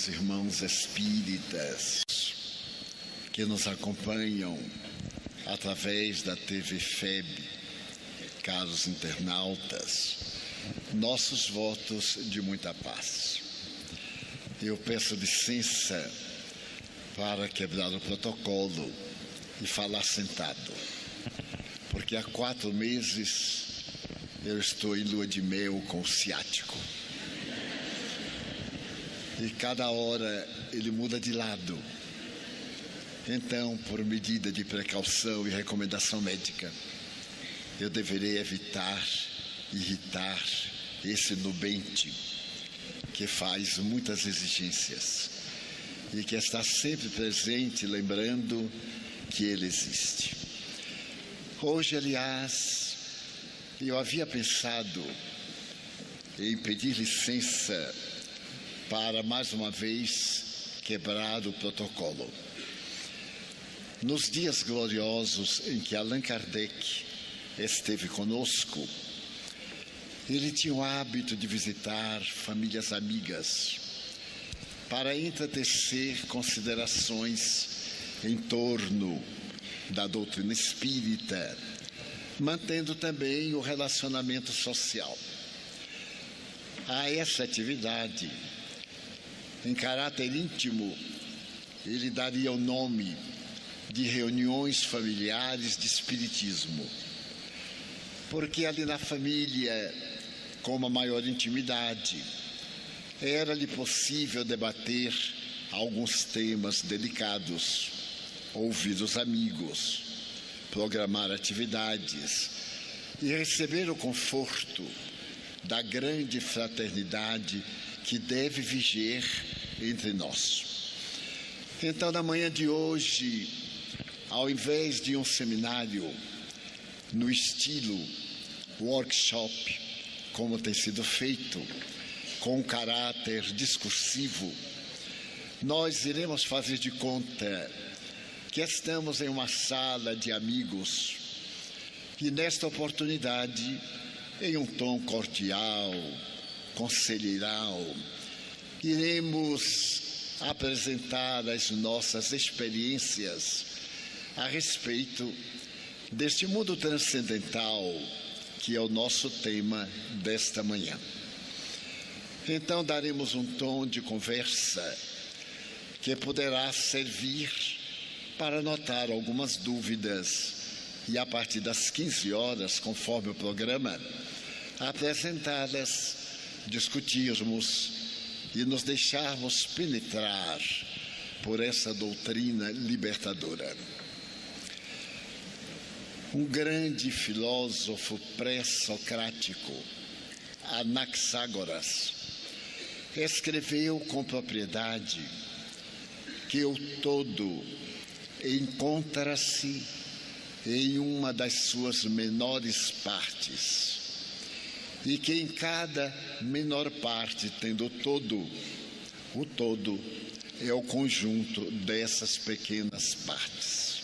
queridos irmãos espíritas que nos acompanham através da TV FEB, caros internautas, nossos votos de muita paz. Eu peço licença para quebrar o protocolo e falar sentado, porque há quatro meses eu estou em lua de mel com o ciático. E cada hora ele muda de lado. Então, por medida de precaução e recomendação médica, eu deverei evitar irritar esse nubente que faz muitas exigências e que está sempre presente, lembrando que ele existe. Hoje, aliás, eu havia pensado em pedir licença para mais uma vez quebrar o protocolo. Nos dias gloriosos em que Allan Kardec esteve conosco, ele tinha o hábito de visitar famílias amigas para entretecer considerações em torno da doutrina espírita, mantendo também o relacionamento social. A essa atividade em caráter íntimo, ele daria o nome de reuniões familiares de espiritismo. Porque ali na família, com uma maior intimidade, era-lhe possível debater alguns temas delicados, ouvir os amigos, programar atividades e receber o conforto da grande fraternidade que deve viger entre nós. Então, na manhã de hoje, ao invés de um seminário no estilo workshop, como tem sido feito, com caráter discursivo, nós iremos fazer de conta que estamos em uma sala de amigos e, nesta oportunidade, em um tom cordial, conselheiral, iremos apresentar as nossas experiências a respeito deste mundo transcendental que é o nosso tema desta manhã. Então daremos um tom de conversa que poderá servir para anotar algumas dúvidas e a partir das 15 horas, conforme o programa, apresentá-las, discutirmos e nos deixarmos penetrar por essa doutrina libertadora. Um grande filósofo pré-socrático, Anaxágoras, escreveu com propriedade que o todo encontra-se em uma das suas menores partes e que em cada menor parte, tendo todo, o todo é o conjunto dessas pequenas partes.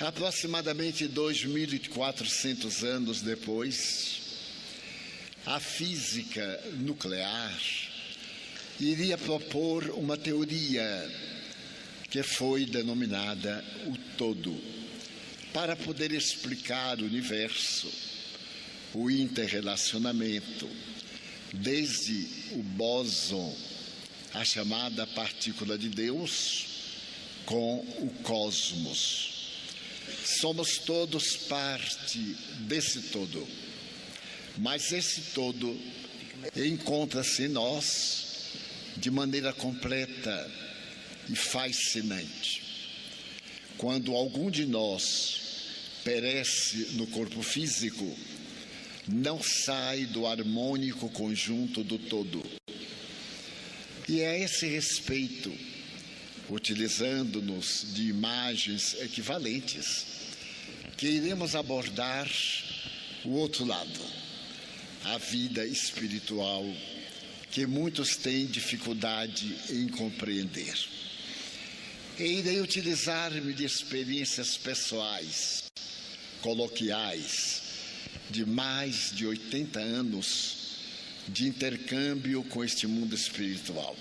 Aproximadamente 2.400 anos depois, a física nuclear iria propor uma teoria que foi denominada o todo, para poder explicar o universo, o interrelacionamento, desde o bóson, a chamada partícula de Deus, com o cosmos. Somos todos parte desse todo, mas esse todo encontra-se em nós de maneira completa e fascinante. Quando algum de nós perece no corpo físico, não sai do harmônico conjunto do todo. E é a esse respeito, utilizando-nos de imagens equivalentes, que iremos abordar o outro lado, a vida espiritual, que muitos têm dificuldade em compreender. E irei utilizar-me de experiências pessoais, coloquiais, de mais de 80 anos de intercâmbio com este mundo espiritual.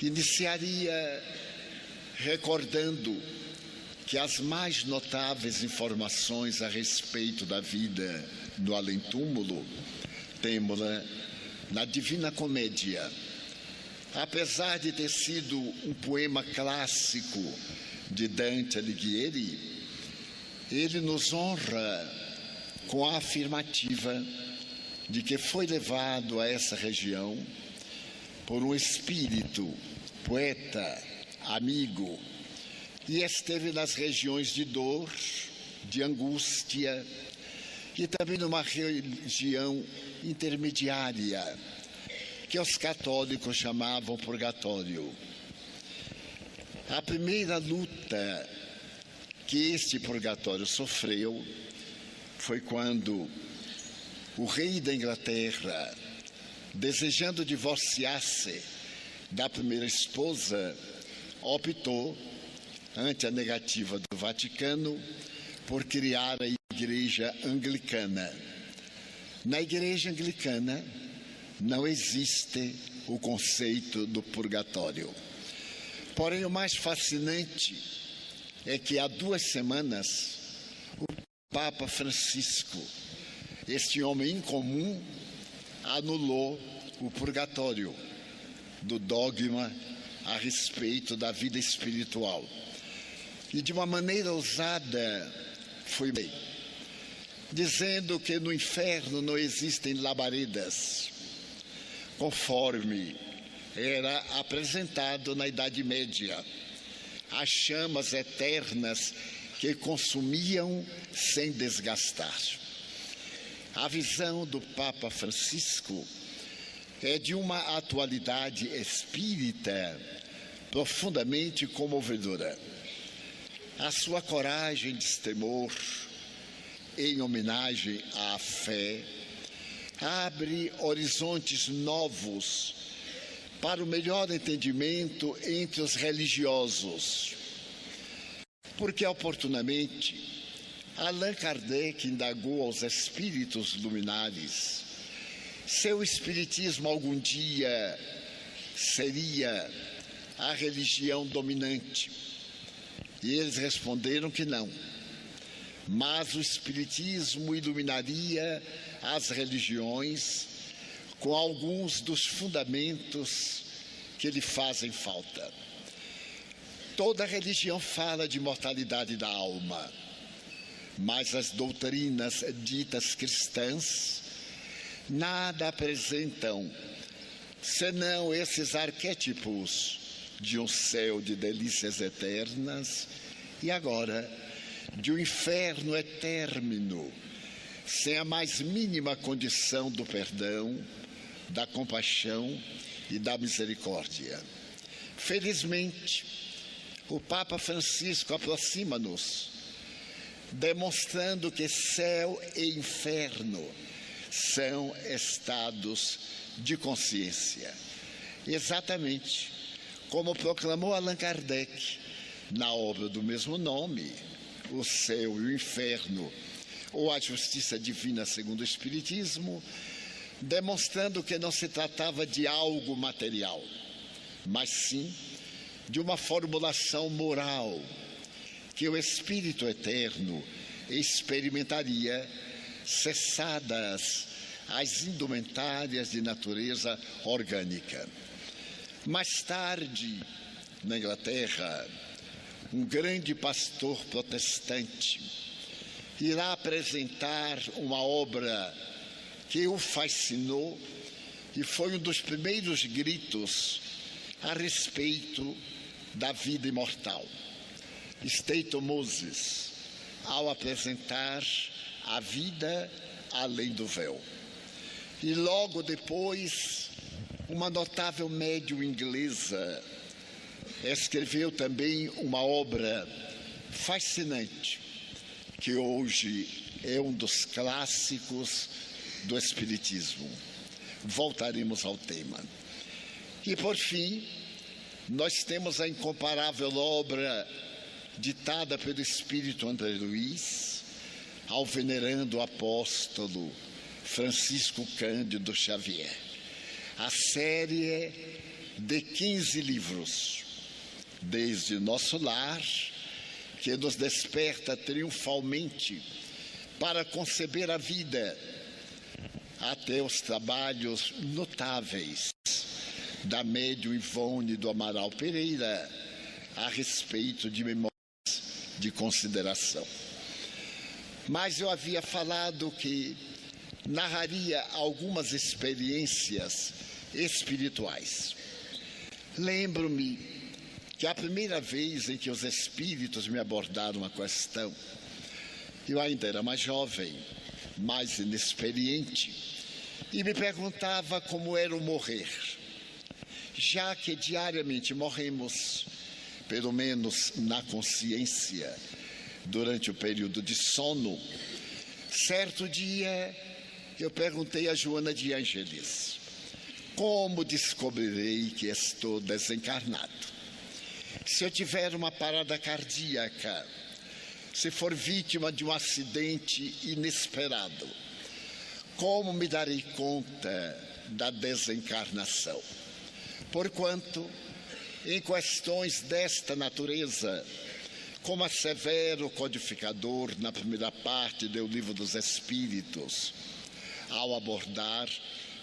Iniciaria recordando que as mais notáveis informações a respeito da vida no além-túmulo temos-la na Divina Comédia. Apesar de ter sido um poema clássico de Dante Alighieri, ele nos honra com a afirmativa de que foi levado a essa região por um espírito, poeta, amigo, e esteve nas regiões de dor, de angústia e também numa região intermediária que os católicos chamavam purgatório. A primeira luta que este purgatório sofreu foi quando o rei da Inglaterra, desejando divorciar-se da primeira esposa, optou, ante a negativa do Vaticano, por criar a Igreja Anglicana. Na Igreja Anglicana não existe o conceito do purgatório. Porém, o mais fascinante é que há duas semanas Papa Francisco, este homem incomum, anulou o purgatório do dogma a respeito da vida espiritual. E de uma maneira ousada foi bem, dizendo que no inferno não existem labaredas, conforme era apresentado na Idade Média, as chamas eternas que consumiam sem desgastar. A visão do Papa Francisco é de uma atualidade espírita profundamente comovedora. A sua coragem e destemor em homenagem à fé abre horizontes novos para o melhor entendimento entre os religiosos. Porque oportunamente Allan Kardec indagou aos espíritos luminares se o espiritismo algum dia seria a religião dominante. E eles responderam que não. Mas o espiritismo iluminaria as religiões com alguns dos fundamentos que lhe fazem falta. Toda religião fala de mortalidade da alma mas as doutrinas ditas cristãs nada apresentam senão esses arquétipos de um céu de delícias eternas e agora de um inferno eterno, sem a mais mínima condição do perdão, da compaixão e da misericórdia. Felizmente, o Papa Francisco aproxima-nos demonstrando que céu e inferno são estados de consciência. Exatamente como proclamou Allan Kardec na obra do mesmo nome, O Céu e o Inferno, ou A Justiça Divina segundo o Espiritismo, demonstrando que não se tratava de algo material, mas sim de uma formulação moral que o Espírito Eterno experimentaria cessadas as indumentárias de natureza orgânica. Mais tarde, na Inglaterra, um grande pastor protestante irá apresentar uma obra que o fascinou e foi um dos primeiros gritos a respeito da vida imortal. Staton Moses, ao apresentar a vida além do véu. E logo depois, uma notável médium inglesa escreveu também uma obra fascinante, que hoje é um dos clássicos do Espiritismo. Voltaremos ao tema. E por fim, nós temos a incomparável obra ditada pelo espírito André Luiz, ao venerando apóstolo Francisco Cândido Xavier. A série de 15 livros, desde Nosso Lar, que nos desperta triunfalmente para conceber a vida, até os trabalhos notáveis da médium Ivone do Amaral Pereira a respeito de memórias de consideração. Mas eu havia falado que narraria algumas experiências espirituais. Lembro-me que a primeira vez em que os espíritos me abordaram a questão, eu ainda era mais jovem, mais inexperiente, e me perguntava como era o morrer, já que diariamente morremos, pelo menos na consciência, durante o período de sono. Certo dia, eu perguntei a Joana de Ângeles: como descobrirei que estou desencarnado? Se eu tiver uma parada cardíaca, se for vítima de um acidente inesperado, como me darei conta da desencarnação? Porquanto, em questões desta natureza, como a severo codificador na primeira parte do Livro dos Espíritos, ao abordar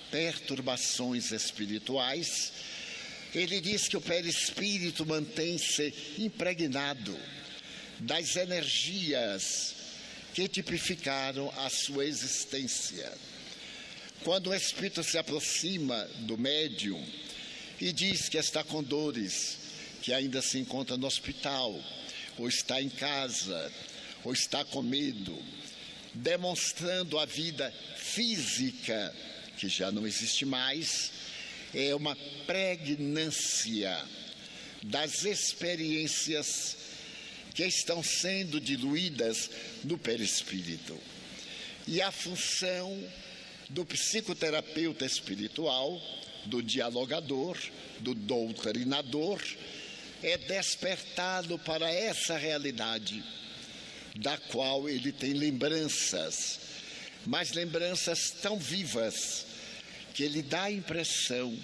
perturbações espirituais, ele diz que o perispírito mantém-se impregnado das energias que tipificaram a sua existência. Quando o espírito se aproxima do médium e diz que está com dores, que ainda se encontra no hospital, ou está em casa, ou está com medo, demonstrando a vida física, que já não existe mais, é uma pregnância das experiências que estão sendo diluídas no perispírito. E a função do psicoterapeuta espiritual, do dialogador, do doutrinador, é despertado para essa realidade, da qual ele tem lembranças, mas lembranças tão vivas que ele dá a impressão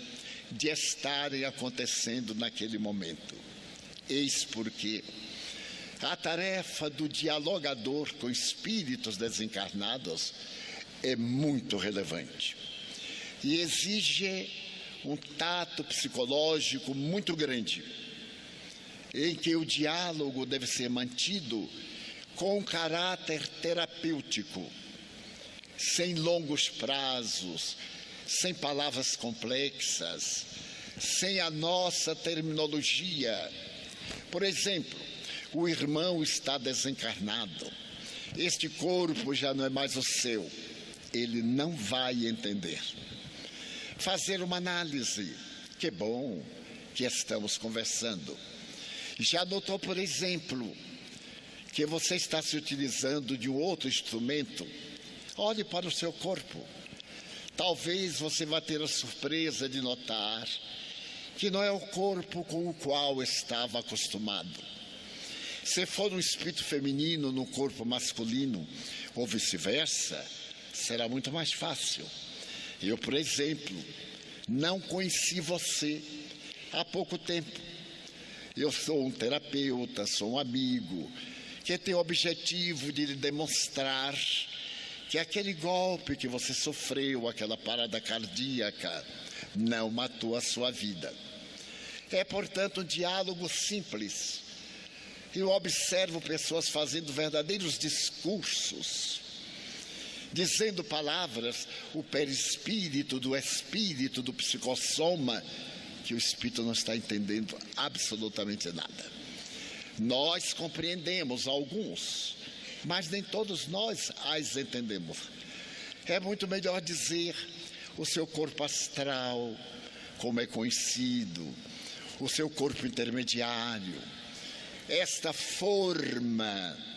de estarem acontecendo naquele momento. Eis porque a tarefa do dialogador com espíritos desencarnados é muito relevante e exige um tato psicológico muito grande, em que o diálogo deve ser mantido com caráter terapêutico, sem longos prazos, sem palavras complexas, sem a nossa terminologia. Por exemplo, o irmão está desencarnado, este corpo já não é mais o seu, ele não vai entender. Fazer uma análise, que bom que estamos conversando. Já notou, por exemplo, que você está se utilizando de um outro instrumento? Olhe para o seu corpo. Talvez você vá ter a surpresa de notar que não é o corpo com o qual estava acostumado. Se for um espírito feminino no corpo masculino, ou vice-versa, será muito mais fácil. Eu, por exemplo, não conheci você há pouco tempo. Eu sou um terapeuta, sou um amigo, que tem o objetivo de lhe demonstrar que aquele golpe que você sofreu, aquela parada cardíaca, não matou a sua vida. É, portanto, um diálogo simples. Eu observo pessoas fazendo verdadeiros discursos, dizendo palavras, o perispírito do espírito, do psicossoma, que o espírito não está entendendo absolutamente nada. Nós compreendemos alguns, mas nem todos nós as entendemos. É muito melhor dizer o seu corpo astral, como é conhecido, o seu corpo intermediário, esta forma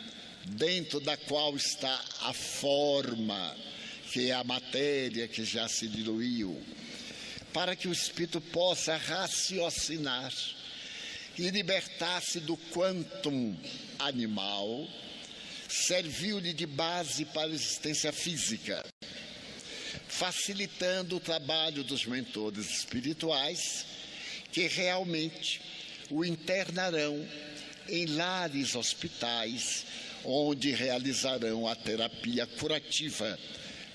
dentro da qual está a forma, que é a matéria que já se diluiu, para que o espírito possa raciocinar e libertar-se do quantum animal serviu-lhe de base para a existência física, facilitando o trabalho dos mentores espirituais que realmente o internarão em lares hospitais, onde realizarão a terapia curativa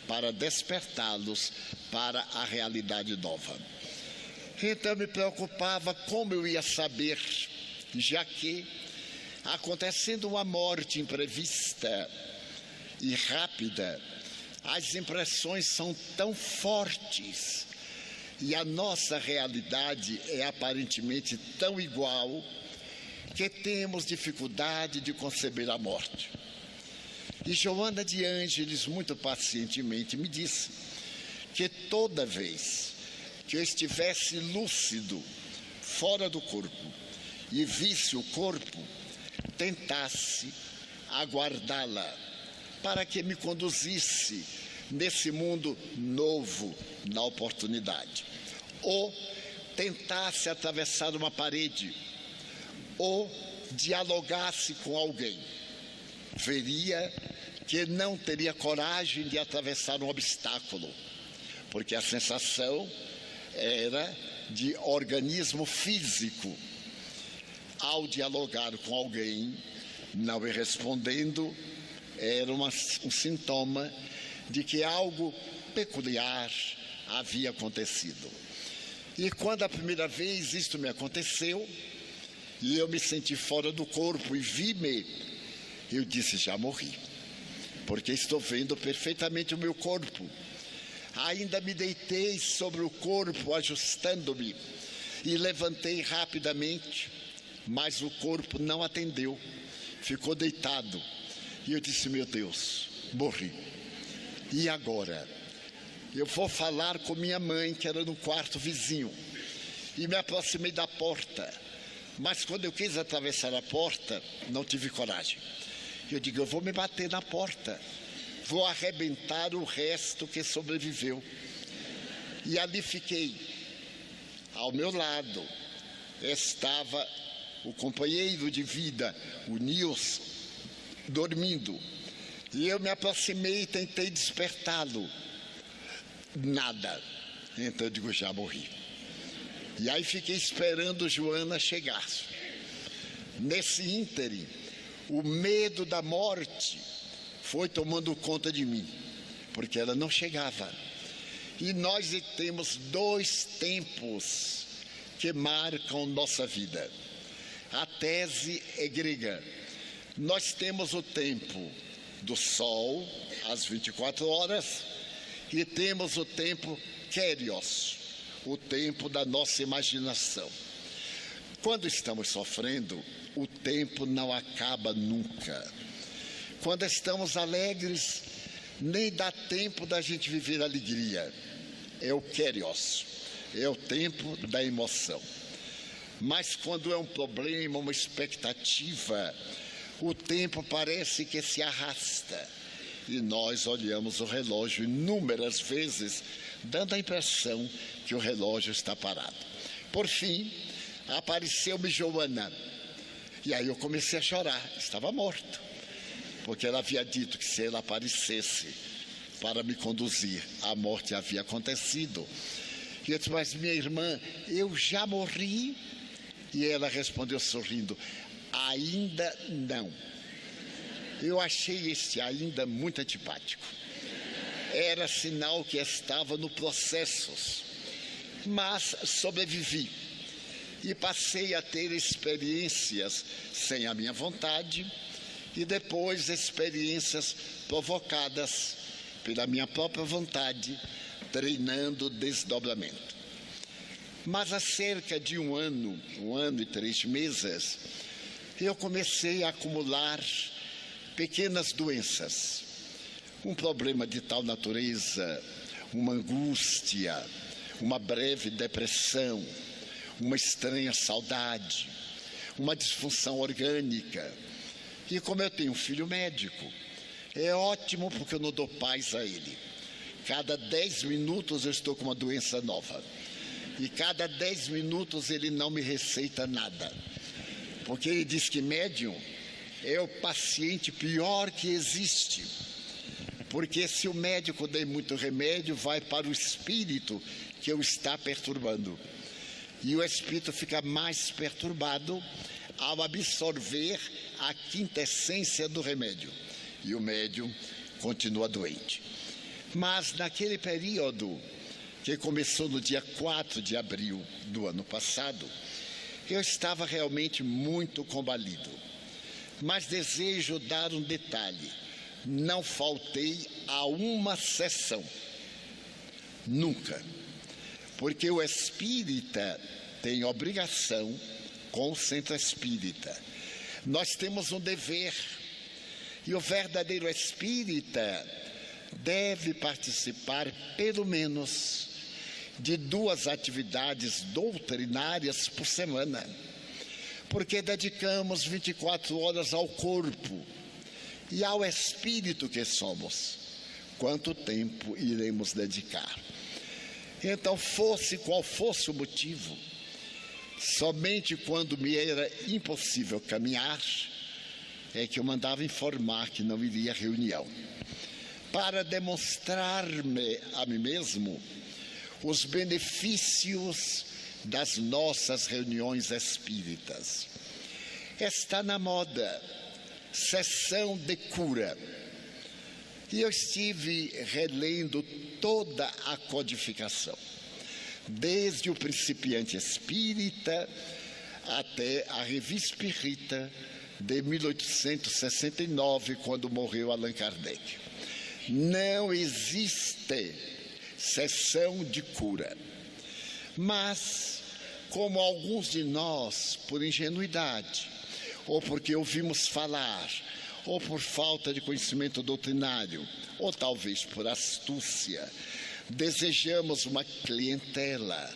para despertá-los para a realidade nova. Então me preocupava como eu ia saber, já que acontecendo uma morte imprevista e rápida, as impressões são tão fortes e a nossa realidade é aparentemente tão igual que temos dificuldade de conceber a morte. E Joana de Ângeles, muito pacientemente, me disse que toda vez que eu estivesse lúcido, fora do corpo, e visse o corpo, tentasse aguardá-la para que me conduzisse nesse mundo novo na oportunidade. Ou tentasse atravessar uma parede, ou dialogasse com alguém. Veria que não teria coragem de atravessar um obstáculo, porque a sensação era de organismo físico ao dialogar com alguém, não respondendo, era uma, um sintoma de que algo peculiar havia acontecido. E quando a primeira vez isto me aconteceu, e eu me senti fora do corpo e vi-me, eu disse: já morri, porque estou vendo perfeitamente o meu corpo. Ainda me deitei sobre o corpo, ajustando-me, e levantei rapidamente mas o corpo não atendeu, ficou deitado. E eu disse: Meu Deus, morri. E agora? Eu vou falar com minha mãe, que era no quarto vizinho, e me aproximei da porta. Mas quando eu quis atravessar a porta, não tive coragem. Eu digo: Eu vou me bater na porta, vou arrebentar o resto que sobreviveu. E ali fiquei. Ao meu lado estava o companheiro de vida, o Nilson, dormindo. E eu me aproximei e tentei despertá-lo. Nada. Então eu digo, já morri. E aí fiquei esperando Joana chegar. Nesse ínterim, o medo da morte foi tomando conta de mim, porque ela não chegava. E nós temos dois tempos que marcam nossa vida a tese é grega. Nós temos o tempo do sol, às 24 horas, e temos o tempo Kérios, o tempo da nossa imaginação. Quando estamos sofrendo, o tempo não acaba nunca. Quando estamos alegres, nem dá tempo da gente viver alegria. É o Kérios, é o tempo da emoção. Mas quando é um problema, uma expectativa, o tempo parece que se arrasta. E nós olhamos o relógio inúmeras vezes, dando a impressão que o relógio está parado. Por fim, apareceu-me Joana. E aí eu comecei a chorar, estava morto. Porque ela havia dito que se ela aparecesse para me conduzir, a morte havia acontecido. E eu disse, mas minha irmã, eu já morri e ela respondeu sorrindo: Ainda não. Eu achei este ainda muito antipático. Era sinal que estava no processo, mas sobrevivi e passei a ter experiências sem a minha vontade e depois experiências provocadas pela minha própria vontade, treinando desdobramento. Mas há cerca de um ano, um ano e três meses, eu comecei a acumular pequenas doenças. Um problema de tal natureza, uma angústia, uma breve depressão, uma estranha saudade, uma disfunção orgânica. E como eu tenho um filho médico, é ótimo porque eu não dou paz a ele. Cada dez minutos eu estou com uma doença nova e cada dez minutos ele não me receita nada. Porque ele diz que médium é o paciente pior que existe. Porque se o médico der muito remédio, vai para o espírito que o está perturbando. E o espírito fica mais perturbado ao absorver a quintessência do remédio. E o médium continua doente. Mas naquele período, que começou no dia 4 de abril do ano passado, eu estava realmente muito combalido. Mas desejo dar um detalhe: não faltei a uma sessão. Nunca. Porque o espírita tem obrigação com o centro espírita. Nós temos um dever. E o verdadeiro espírita deve participar, pelo menos, de duas atividades doutrinárias por semana, porque dedicamos 24 horas ao corpo e ao espírito que somos. Quanto tempo iremos dedicar? Então, fosse qual fosse o motivo, somente quando me era impossível caminhar, é que eu mandava informar que não iria à reunião, para demonstrar-me a mim mesmo os benefícios das nossas reuniões espíritas. Está na moda sessão de cura. E eu estive relendo toda a codificação, desde o principiante espírita até a revista espírita de 1869, quando morreu Allan Kardec. Não existe sessão de cura. Mas, como alguns de nós, por ingenuidade, ou porque ouvimos falar, ou por falta de conhecimento doutrinário, ou talvez por astúcia, desejamos uma clientela.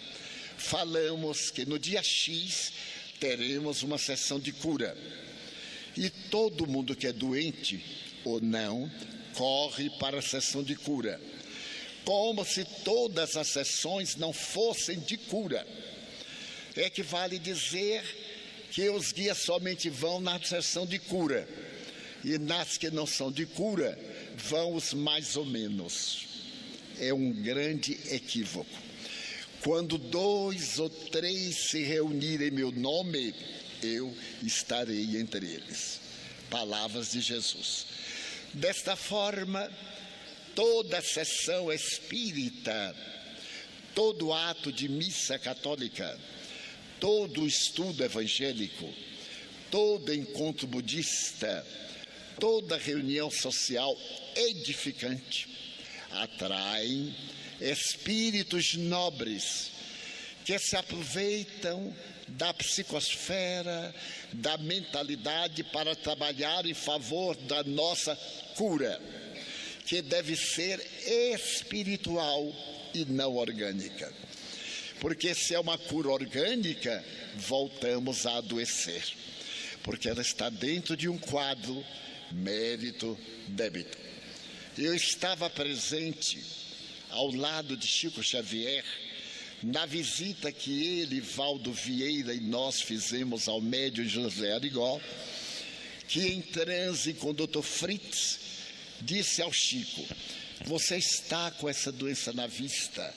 Falamos que no dia X teremos uma sessão de cura. E todo mundo que é doente ou não corre para a sessão de cura como se todas as sessões não fossem de cura. É que vale dizer que os guias somente vão na sessão de cura, e nas que não são de cura, vão os mais ou menos. É um grande equívoco. Quando dois ou três se reunirem em meu nome, eu estarei entre eles. Palavras de Jesus. Desta forma, toda sessão espírita, todo ato de missa católica, todo estudo evangélico, todo encontro budista, toda reunião social edificante atraem espíritos nobres que se aproveitam da psicosfera, da mentalidade para trabalhar em favor da nossa cura que deve ser espiritual e não orgânica. Porque se é uma cura orgânica, voltamos a adoecer. Porque ela está dentro de um quadro mérito-débito. Eu estava presente ao lado de Chico Xavier na visita que ele, Valdo Vieira e nós fizemos ao médio José Arigó, que em transe com o Dr. Fritz disse ao Chico: Você está com essa doença na vista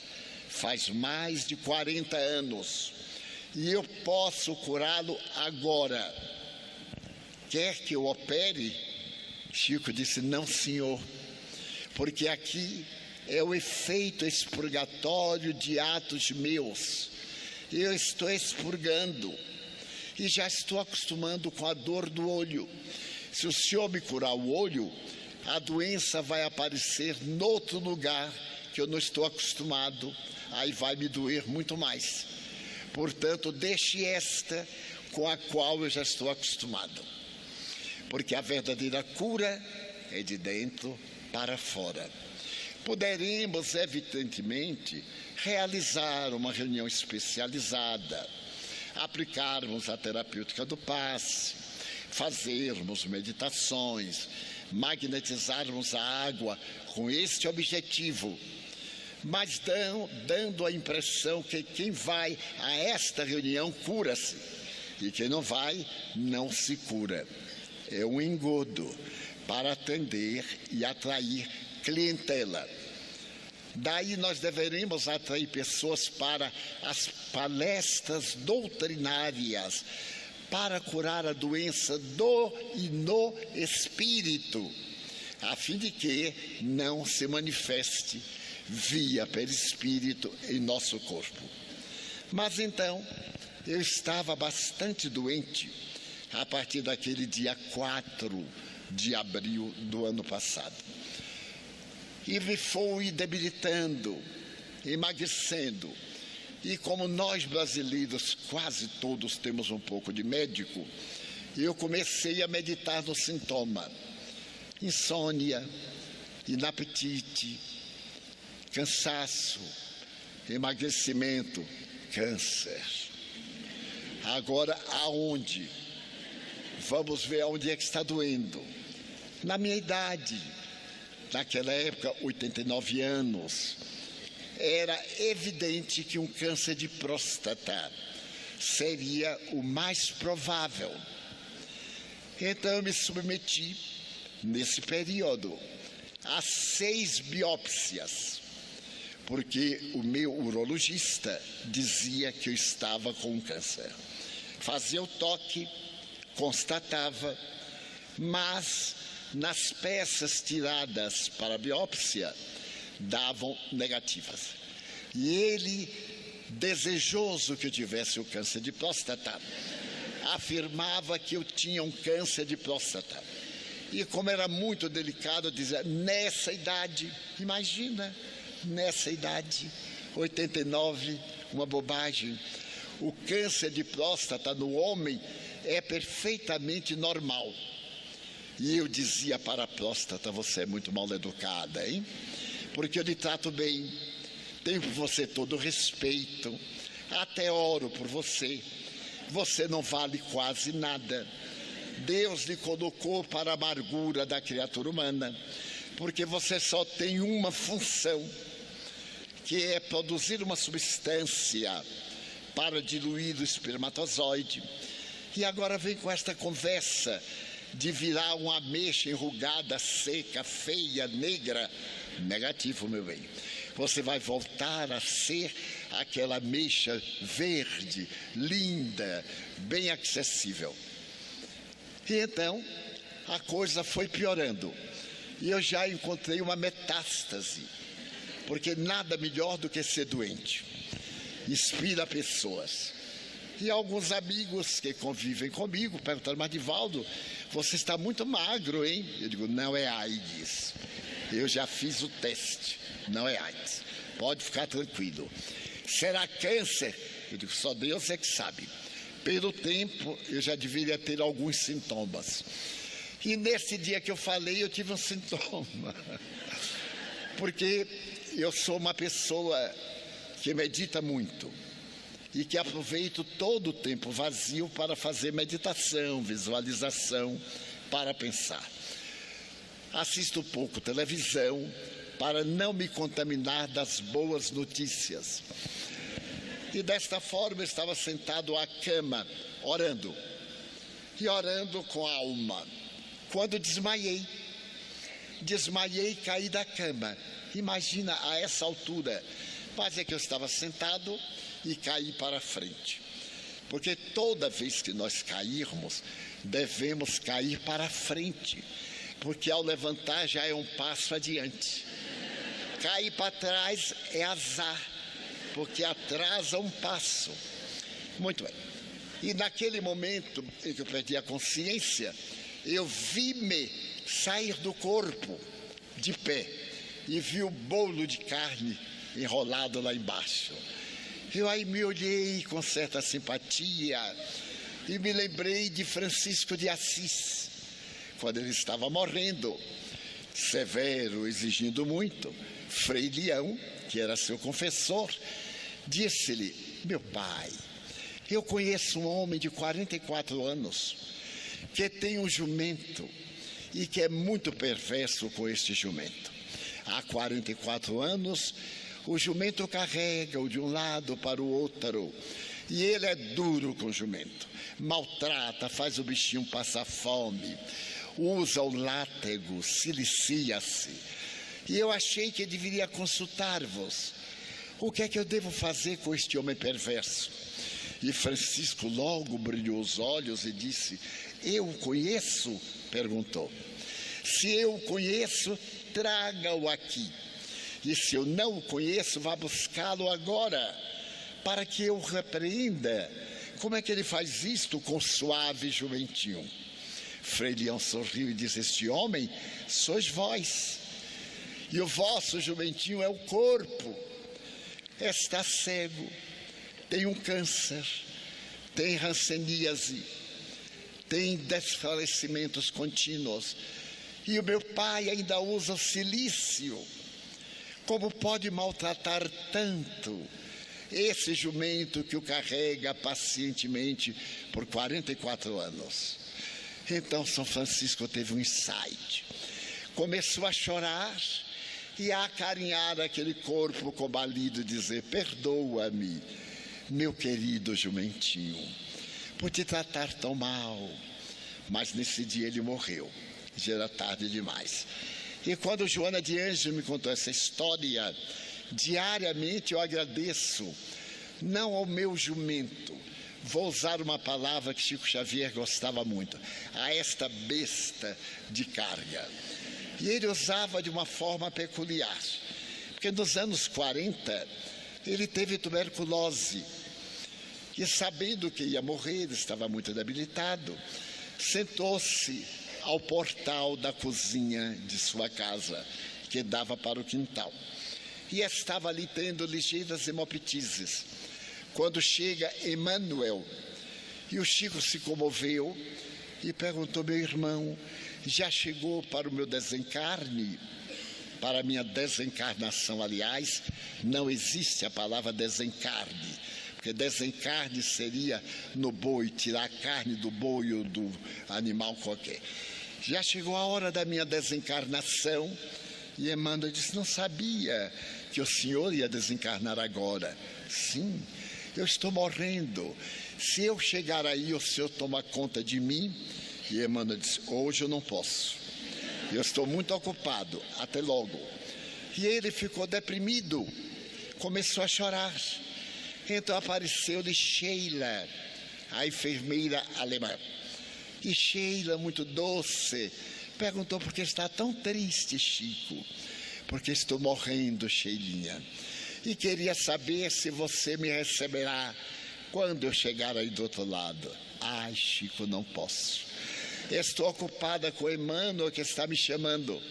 faz mais de 40 anos e eu posso curá-lo agora. Quer que eu opere? Chico disse: Não, senhor, porque aqui é o efeito expurgatório de atos meus. Eu estou expurgando e já estou acostumando com a dor do olho. Se o senhor me curar o olho, a doença vai aparecer noutro lugar que eu não estou acostumado, aí vai me doer muito mais. Portanto, deixe esta com a qual eu já estou acostumado. Porque a verdadeira cura é de dentro para fora. Poderemos, evidentemente, realizar uma reunião especializada, aplicarmos a terapêutica do passe, fazermos meditações, magnetizarmos a água com este objetivo, mas dão, dando a impressão que quem vai a esta reunião cura-se e quem não vai não se cura. é um engodo para atender e atrair clientela. Daí nós deveremos atrair pessoas para as palestras doutrinárias, para curar a doença do e no espírito, a fim de que não se manifeste via perispírito em nosso corpo. Mas então, eu estava bastante doente a partir daquele dia 4 de abril do ano passado. E me fui debilitando, emagrecendo. E como nós brasileiros quase todos temos um pouco de médico, eu comecei a meditar no sintoma: insônia, inapetite, cansaço, emagrecimento, câncer. Agora, aonde? Vamos ver onde é que está doendo. Na minha idade, naquela época, 89 anos, era evidente que um câncer de próstata seria o mais provável. Então eu me submeti, nesse período, a seis biópsias, porque o meu urologista dizia que eu estava com câncer. Fazia o toque, constatava, mas nas peças tiradas para a biópsia davam negativas. E ele, desejoso que eu tivesse o câncer de próstata, afirmava que eu tinha um câncer de próstata. E como era muito delicado, dizia, nessa idade, imagina, nessa idade, 89, uma bobagem. O câncer de próstata no homem é perfeitamente normal. E eu dizia para a próstata: Você é muito mal educada, hein? Porque eu lhe trato bem, tenho por você todo respeito, até oro por você. Você não vale quase nada. Deus lhe colocou para a amargura da criatura humana, porque você só tem uma função, que é produzir uma substância para diluir o espermatozoide. E agora vem com esta conversa de virar uma ameixa enrugada, seca, feia, negra. Negativo, meu bem. Você vai voltar a ser aquela ameixa verde, linda, bem acessível. E então a coisa foi piorando. E eu já encontrei uma metástase, porque nada melhor do que ser doente. Inspira pessoas. E alguns amigos que convivem comigo perguntaram, mas Divaldo, você está muito magro, hein? Eu digo, não é AIDS. Eu já fiz o teste, não é AIDS. Pode ficar tranquilo. Será câncer? Eu digo, só Deus é que sabe. Pelo tempo, eu já deveria ter alguns sintomas. E nesse dia que eu falei, eu tive um sintoma. Porque eu sou uma pessoa que medita muito e que aproveito todo o tempo vazio para fazer meditação, visualização, para pensar. Assisto pouco televisão para não me contaminar das boas notícias. E desta forma estava sentado à cama, orando. E orando com a alma. Quando desmaiei, desmaiei e caí da cama. Imagina a essa altura. Mas é que eu estava sentado e cair para frente. Porque toda vez que nós cairmos, devemos cair para frente, porque ao levantar já é um passo adiante. Cair para trás é azar, porque atrasa um passo. Muito bem. E naquele momento em que eu perdi a consciência, eu vi-me sair do corpo de pé e vi o bolo de carne enrolado lá embaixo. Eu aí me olhei com certa simpatia e me lembrei de Francisco de Assis, quando ele estava morrendo, severo, exigindo muito. Frei Leão, que era seu confessor, disse-lhe: Meu pai, eu conheço um homem de 44 anos que tem um jumento e que é muito perverso com este jumento. Há 44 anos o jumento carrega-o de um lado para o outro, E ele é duro com o jumento, maltrata, faz o bichinho passar fome, usa o látego, silicia-se. E eu achei que deveria consultar-vos. O que é que eu devo fazer com este homem perverso? E Francisco logo brilhou os olhos e disse: Eu o conheço? perguntou. Se eu o conheço, traga-o aqui. E se eu não o conheço, vá buscá-lo agora, para que eu repreenda. Como é que ele faz isto com suave jumentinho? Frei Leão sorriu e disse: Este homem sois vós, e o vosso jumentinho é o corpo. Está cego, tem um câncer, tem ranceníase, tem desfalecimentos contínuos. E o meu pai ainda usa o silício. Como pode maltratar tanto esse jumento que o carrega pacientemente por 44 anos? Então São Francisco teve um insight. Começou a chorar e a acarinhar aquele corpo combalido e dizer: Perdoa-me, meu querido jumentinho, por te tratar tão mal. Mas nesse dia ele morreu, já era tarde demais. E quando Joana de Anjo me contou essa história, diariamente eu agradeço, não ao meu jumento, vou usar uma palavra que Chico Xavier gostava muito, a esta besta de carga. E ele usava de uma forma peculiar, porque nos anos 40 ele teve tuberculose e, sabendo que ia morrer, estava muito debilitado, sentou-se ao portal da cozinha de sua casa, que dava para o quintal. E estava ali tendo ligeiras hemoptises quando chega Emmanuel. E o Chico se comoveu e perguntou: meu irmão, já chegou para o meu desencarne? Para a minha desencarnação, aliás, não existe a palavra desencarne, porque desencarne seria no boi, tirar a carne do boi ou do animal qualquer. Já chegou a hora da minha desencarnação e Emmanuel disse: Não sabia que o senhor ia desencarnar agora. Sim, eu estou morrendo. Se eu chegar aí, o senhor toma conta de mim? E Emmanuel disse: Hoje eu não posso. Eu estou muito ocupado. Até logo. E ele ficou deprimido. Começou a chorar. Então apareceu-lhe Sheila, a enfermeira alemã. E Sheila, muito doce, perguntou por que está tão triste, Chico. Porque estou morrendo, Sheilinha e queria saber se você me receberá quando eu chegar aí do outro lado. Ai, Chico, não posso. Estou ocupada com Emmanuel que está me chamando.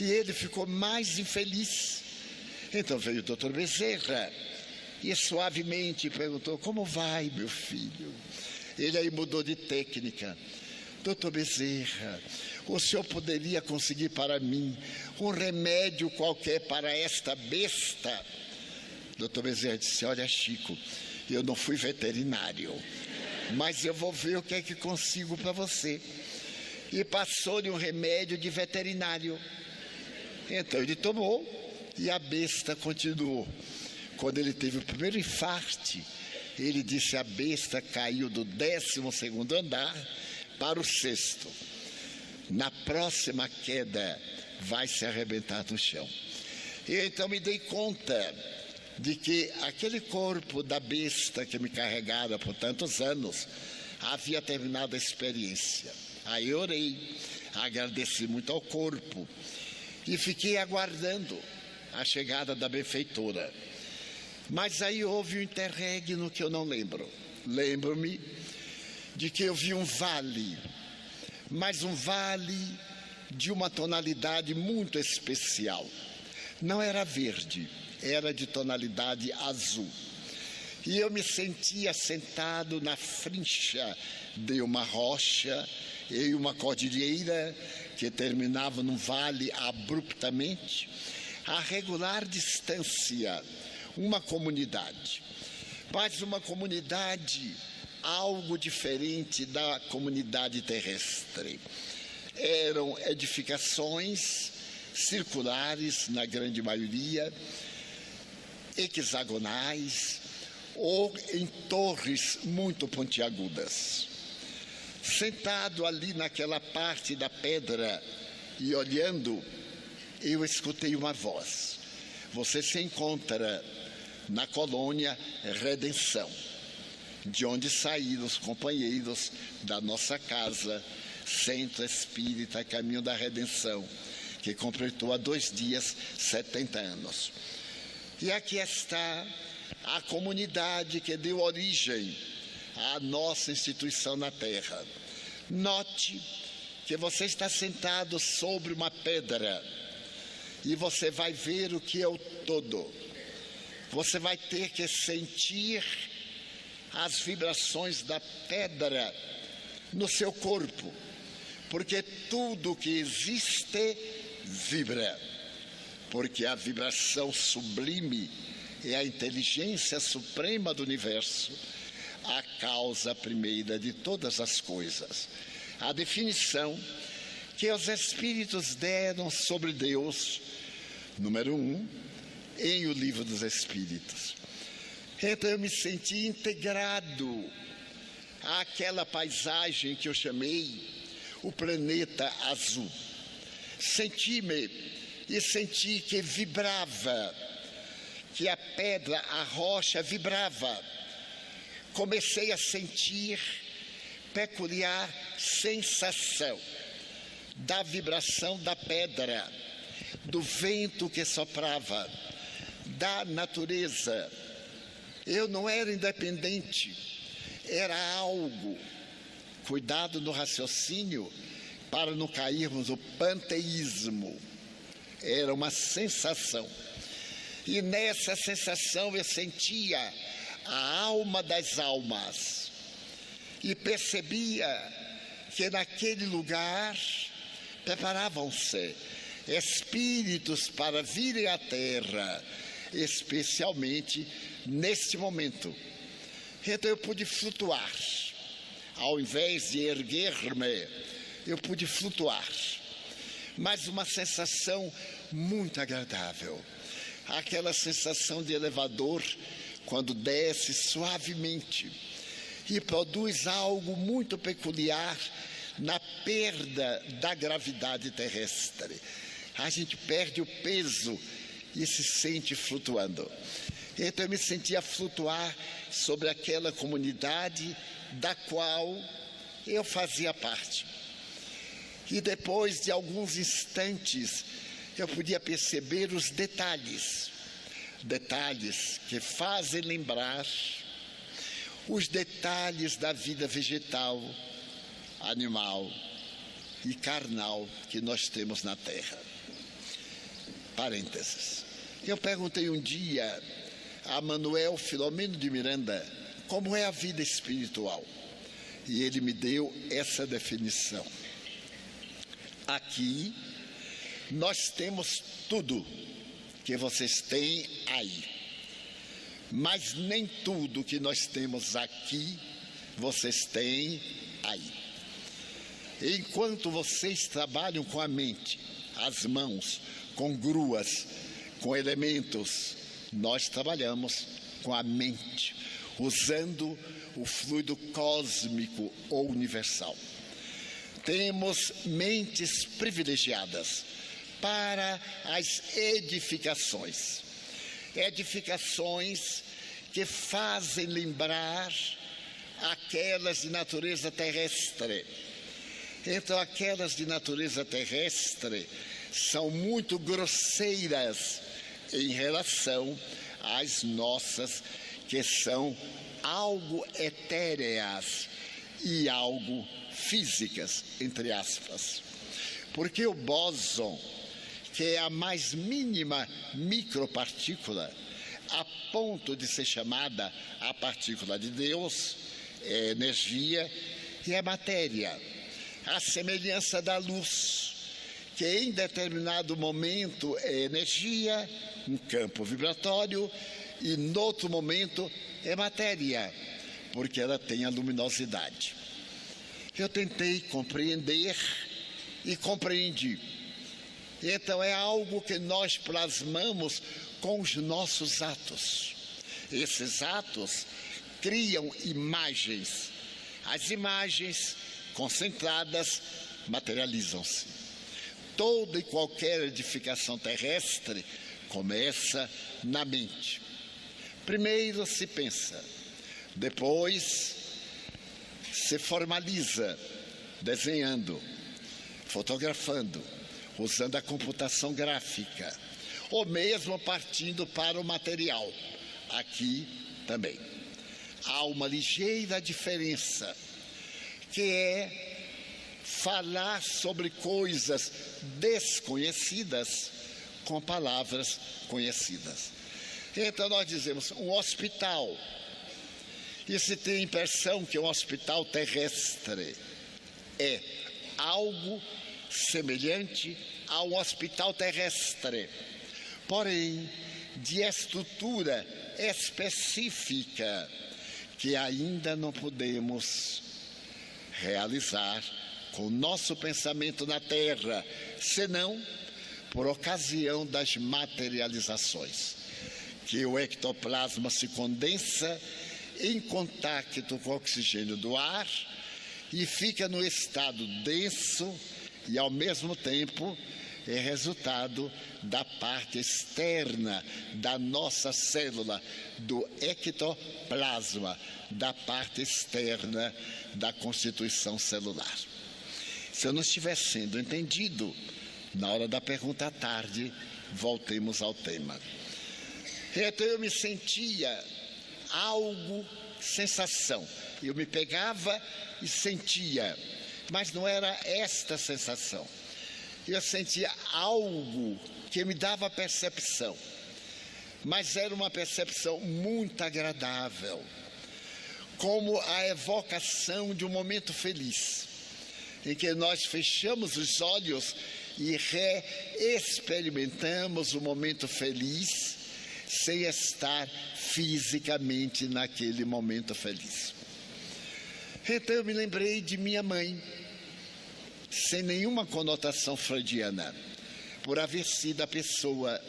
E ele ficou mais infeliz. Então veio o doutor Bezerra e suavemente perguntou: Como vai, meu filho? Ele aí mudou de técnica. Doutor Bezerra, o senhor poderia conseguir para mim um remédio qualquer para esta besta? Doutor Bezerra disse: Olha, Chico, eu não fui veterinário, mas eu vou ver o que é que consigo para você. E passou-lhe um remédio de veterinário. Então ele tomou e a besta continuou. Quando ele teve o primeiro infarte, ele disse: a besta caiu do 12 segundo andar para o sexto na próxima queda vai se arrebentar no chão. E então me dei conta de que aquele corpo da besta que me carregara por tantos anos havia terminado a experiência. Aí orei, agradeci muito ao corpo e fiquei aguardando a chegada da benfeitora. Mas aí houve um interregno que eu não lembro. Lembro-me de que eu vi um vale mas um vale de uma tonalidade muito especial. Não era verde, era de tonalidade azul. E eu me sentia sentado na frincha de uma rocha e uma cordilheira que terminava num vale abruptamente, a regular distância, uma comunidade. Mas uma comunidade algo diferente da comunidade terrestre. Eram edificações circulares, na grande maioria, hexagonais, ou em torres muito pontiagudas. Sentado ali naquela parte da pedra e olhando, eu escutei uma voz. Você se encontra na colônia Redenção, de onde saíram os companheiros da nossa casa, Centro Espírita Caminho da Redenção, que completou há dois dias 70 anos. E aqui está a comunidade que deu origem à nossa instituição na Terra. Note que você está sentado sobre uma pedra e você vai ver o que é o todo. Você vai ter que sentir as vibrações da pedra no seu corpo, porque tudo que existe vibra, porque a vibração sublime é a inteligência suprema do universo, a causa primeira de todas as coisas. A definição que os Espíritos deram sobre Deus, número um, em o livro dos Espíritos. Então eu me senti integrado àquela paisagem que eu chamei o planeta azul. Senti-me e senti que vibrava que a pedra, a rocha vibrava. Comecei a sentir peculiar sensação da vibração da pedra, do vento que soprava, da natureza. Eu não era independente, era algo. Cuidado no raciocínio para não cairmos no panteísmo. Era uma sensação. E nessa sensação eu sentia a alma das almas e percebia que naquele lugar preparavam-se espíritos para virem à terra, especialmente neste momento. Então eu pude flutuar, ao invés de erguer-me, eu pude flutuar, mas uma sensação muito agradável aquela sensação de elevador quando desce suavemente e produz algo muito peculiar na perda da gravidade terrestre. A gente perde o peso e se sente flutuando. Então eu me sentia flutuar sobre aquela comunidade da qual eu fazia parte. E depois de alguns instantes, eu podia perceber os detalhes, detalhes que fazem lembrar os detalhes da vida vegetal, animal e carnal que nós temos na Terra. Parênteses. Eu perguntei um dia a Manuel Filomeno de Miranda como é a vida espiritual. E ele me deu essa definição. Aqui nós temos tudo que vocês têm aí, mas nem tudo que nós temos aqui vocês têm aí. Enquanto vocês trabalham com a mente, as mãos, com gruas, com elementos, nós trabalhamos com a mente, usando o fluido cósmico ou universal. Temos mentes privilegiadas para as edificações. Edificações que fazem lembrar aquelas de natureza terrestre. Então, aquelas de natureza terrestre são muito grosseiras em relação às nossas, que são algo etéreas e algo físicas, entre aspas. Porque o bóson que é a mais mínima micropartícula, a ponto de ser chamada a partícula de Deus, é energia e é matéria. A semelhança da luz, que em determinado momento é energia, um campo vibratório, e no outro momento é matéria, porque ela tem a luminosidade. Eu tentei compreender e compreendi então é algo que nós plasmamos com os nossos atos. Esses atos criam imagens. As imagens concentradas materializam-se. Toda e qualquer edificação terrestre começa na mente. Primeiro se pensa, depois se formaliza, desenhando, fotografando, usando a computação gráfica, ou mesmo partindo para o material. Aqui também. Há uma ligeira diferença, que é falar sobre coisas desconhecidas com palavras conhecidas. Então nós dizemos um hospital. E se tem a impressão que um hospital terrestre é algo semelhante a um hospital terrestre, porém de estrutura específica que ainda não podemos realizar com o nosso pensamento na Terra, senão por ocasião das materializações, que o ectoplasma se condensa em contato com o oxigênio do ar e fica no estado denso e, ao mesmo tempo, é resultado da parte externa da nossa célula, do ectoplasma, da parte externa da constituição celular. Se eu não estiver sendo entendido, na hora da pergunta à tarde, voltemos ao tema. Então eu me sentia algo, sensação. Eu me pegava e sentia, mas não era esta sensação. Eu sentia algo que me dava percepção, mas era uma percepção muito agradável, como a evocação de um momento feliz, em que nós fechamos os olhos e reexperimentamos o momento feliz sem estar fisicamente naquele momento feliz. Então eu me lembrei de minha mãe, sem nenhuma conotação freudiana, por haver sido a pessoa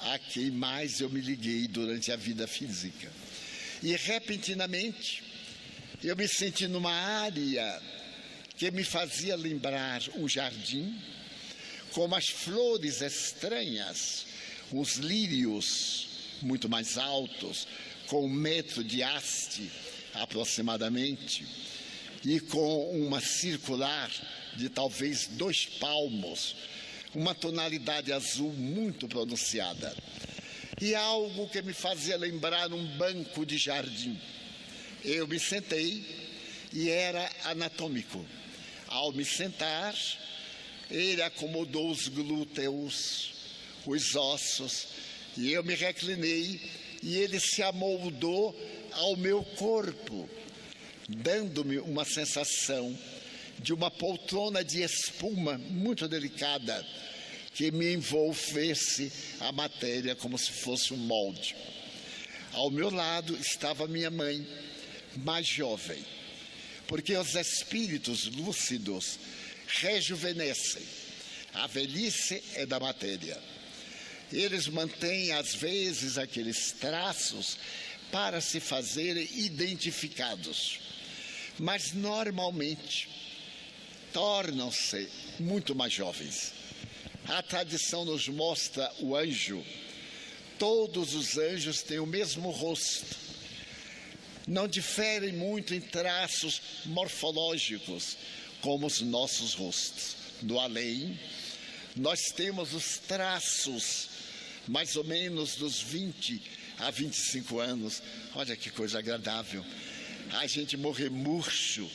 a quem mais eu me liguei durante a vida física. E repentinamente eu me senti numa área que me fazia lembrar um jardim como as flores estranhas, os lírios muito mais altos, com um metro de haste aproximadamente, e com uma circular de talvez dois palmos, uma tonalidade azul muito pronunciada. E algo que me fazia lembrar um banco de jardim. Eu me sentei e era anatômico. Ao me sentar, ele acomodou os glúteos, os ossos, e eu me reclinei e ele se amoldou ao meu corpo, dando-me uma sensação de uma poltrona de espuma muito delicada que me envolvesse a matéria como se fosse um molde. Ao meu lado estava minha mãe, mais jovem, porque os espíritos lúcidos rejuvenescem. A velhice é da matéria. Eles mantêm, às vezes, aqueles traços para se fazerem identificados, mas normalmente tornam-se muito mais jovens. A tradição nos mostra o anjo. Todos os anjos têm o mesmo rosto. Não diferem muito em traços morfológicos, como os nossos rostos. No além, nós temos os traços, mais ou menos dos 20 a 25 anos. Olha que coisa agradável. A gente morrer murcho,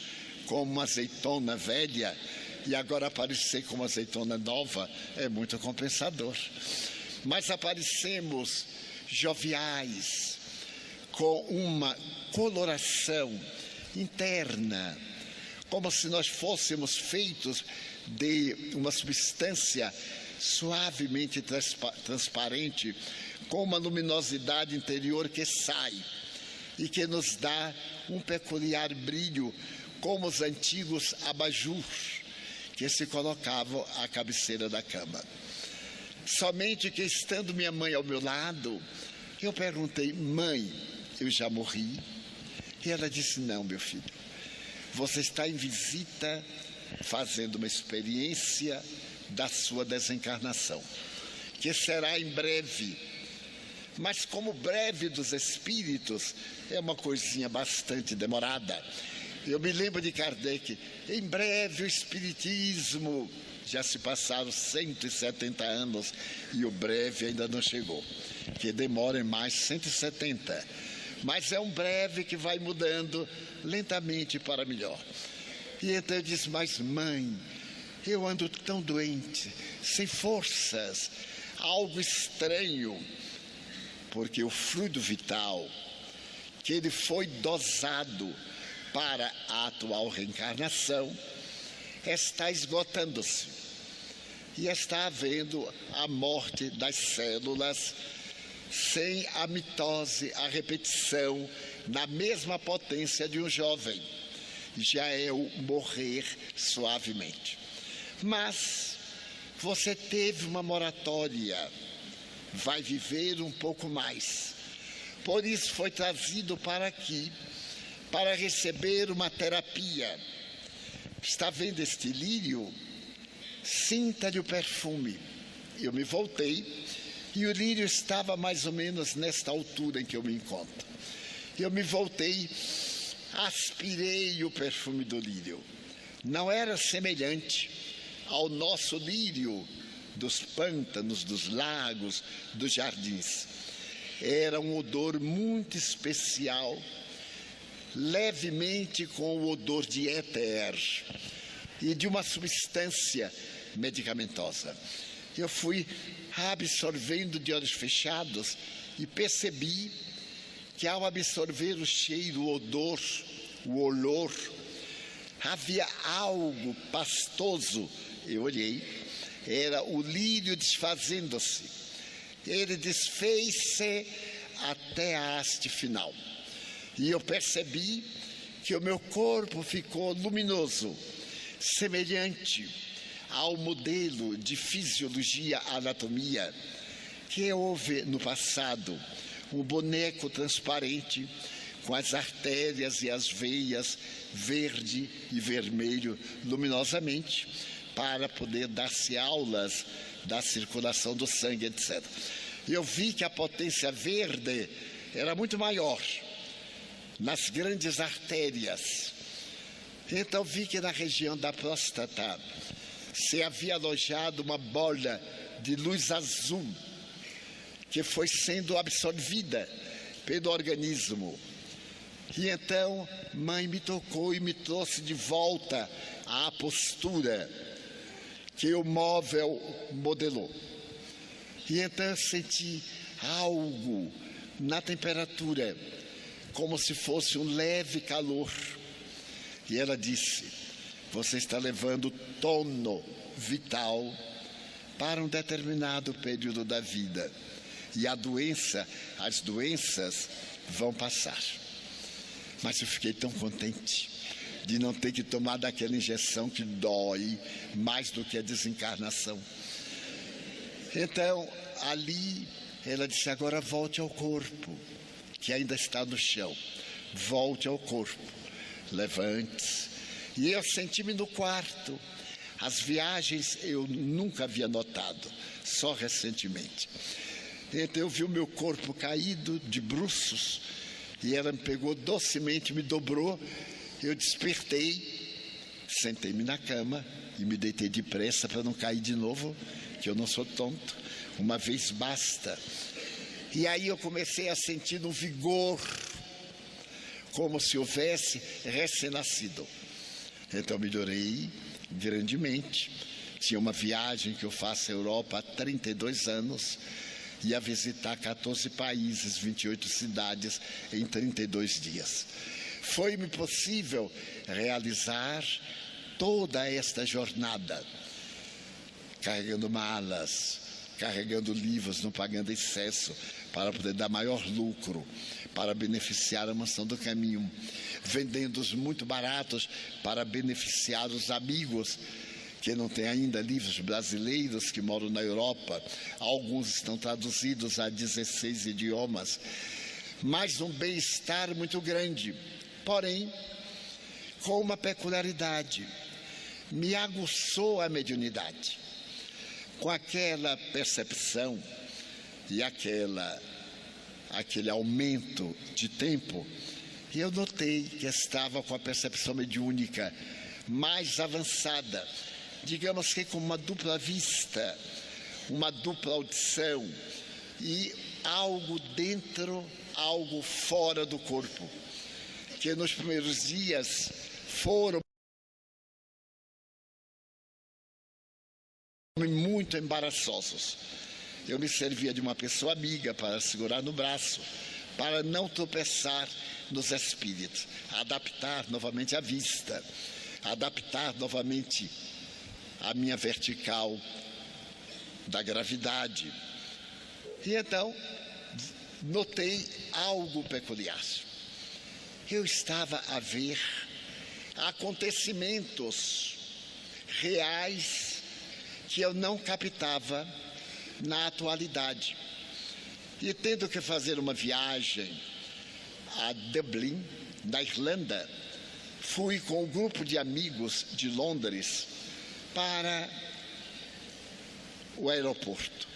como uma azeitona velha, e agora aparecer como azeitona nova é muito compensador. Mas aparecemos joviais, com uma coloração interna como se nós fôssemos feitos de uma substância suavemente transpa transparente, com uma luminosidade interior que sai e que nos dá um peculiar brilho, como os antigos abajus que se colocavam à cabeceira da cama. Somente que estando minha mãe ao meu lado, eu perguntei, mãe, eu já morri. E ela disse: Não, meu filho, você está em visita fazendo uma experiência da sua desencarnação, que será em breve. Mas, como breve dos espíritos, é uma coisinha bastante demorada. Eu me lembro de Kardec, em breve o Espiritismo. Já se passaram 170 anos e o breve ainda não chegou, que demora mais 170. Mas é um breve que vai mudando lentamente para melhor. E então eu disse, mas mãe, eu ando tão doente, sem forças, algo estranho, porque o fluido vital, que ele foi dosado para a atual reencarnação está esgotando-se e está havendo a morte das células sem a mitose, a repetição na mesma potência de um jovem. Já é o morrer suavemente. Mas você teve uma moratória, vai viver um pouco mais. Por isso foi trazido para aqui para receber uma terapia. Está vendo este lírio? Sinta-lhe o perfume. Eu me voltei e o lírio estava mais ou menos nesta altura em que eu me encontro. Eu me voltei, aspirei o perfume do lírio. Não era semelhante ao nosso lírio dos pântanos, dos lagos, dos jardins. Era um odor muito especial levemente com o odor de éter e de uma substância medicamentosa. Eu fui absorvendo de olhos fechados e percebi que ao absorver o cheiro, o odor, o olor, havia algo pastoso. Eu olhei, era o lírio desfazendo-se. Ele desfez-se até a haste final. E eu percebi que o meu corpo ficou luminoso, semelhante ao modelo de fisiologia anatomia que houve no passado, um boneco transparente com as artérias e as veias verde e vermelho luminosamente para poder dar-se aulas da circulação do sangue, etc. Eu vi que a potência verde era muito maior nas grandes artérias. Então vi que na região da próstata se havia alojado uma bola de luz azul que foi sendo absorvida pelo organismo. E então mãe me tocou e me trouxe de volta à postura que o móvel modelou. E então eu senti algo na temperatura como se fosse um leve calor. E ela disse: Você está levando tono vital para um determinado período da vida. E a doença, as doenças vão passar. Mas eu fiquei tão contente de não ter que tomar daquela injeção que dói mais do que a desencarnação. Então, ali, ela disse: agora volte ao corpo que ainda está no chão. Volte ao corpo, levante-se. E eu senti-me no quarto. As viagens eu nunca havia notado, só recentemente. Então eu vi o meu corpo caído de bruços e ela me pegou docemente, me dobrou. Eu despertei, sentei-me na cama e me deitei depressa para não cair de novo, que eu não sou tonto. Uma vez basta. E aí eu comecei a sentir um vigor, como se houvesse recém-nascido. Então melhorei grandemente. Tinha uma viagem que eu faço à Europa há 32 anos, ia visitar 14 países, 28 cidades em 32 dias. Foi-me possível realizar toda esta jornada, carregando malas, carregando livros, não pagando excesso, para poder dar maior lucro, para beneficiar a mansão do caminho, vendendo-os muito baratos para beneficiar os amigos que não têm ainda livros brasileiros que moram na Europa. Alguns estão traduzidos a 16 idiomas. mas um bem-estar muito grande. Porém, com uma peculiaridade, me aguçou a mediunidade. Com aquela percepção e aquela aquele aumento de tempo, eu notei que estava com a percepção mediúnica mais avançada, digamos que com uma dupla vista, uma dupla audição e algo dentro, algo fora do corpo, que nos primeiros dias foram muito embaraçosos. Eu me servia de uma pessoa amiga para segurar no braço, para não tropeçar nos espíritos, adaptar novamente a vista, adaptar novamente a minha vertical da gravidade. E então notei algo peculiar. Eu estava a ver acontecimentos reais que eu não captava na atualidade. E tendo que fazer uma viagem a Dublin, na Irlanda, fui com um grupo de amigos de Londres para o aeroporto.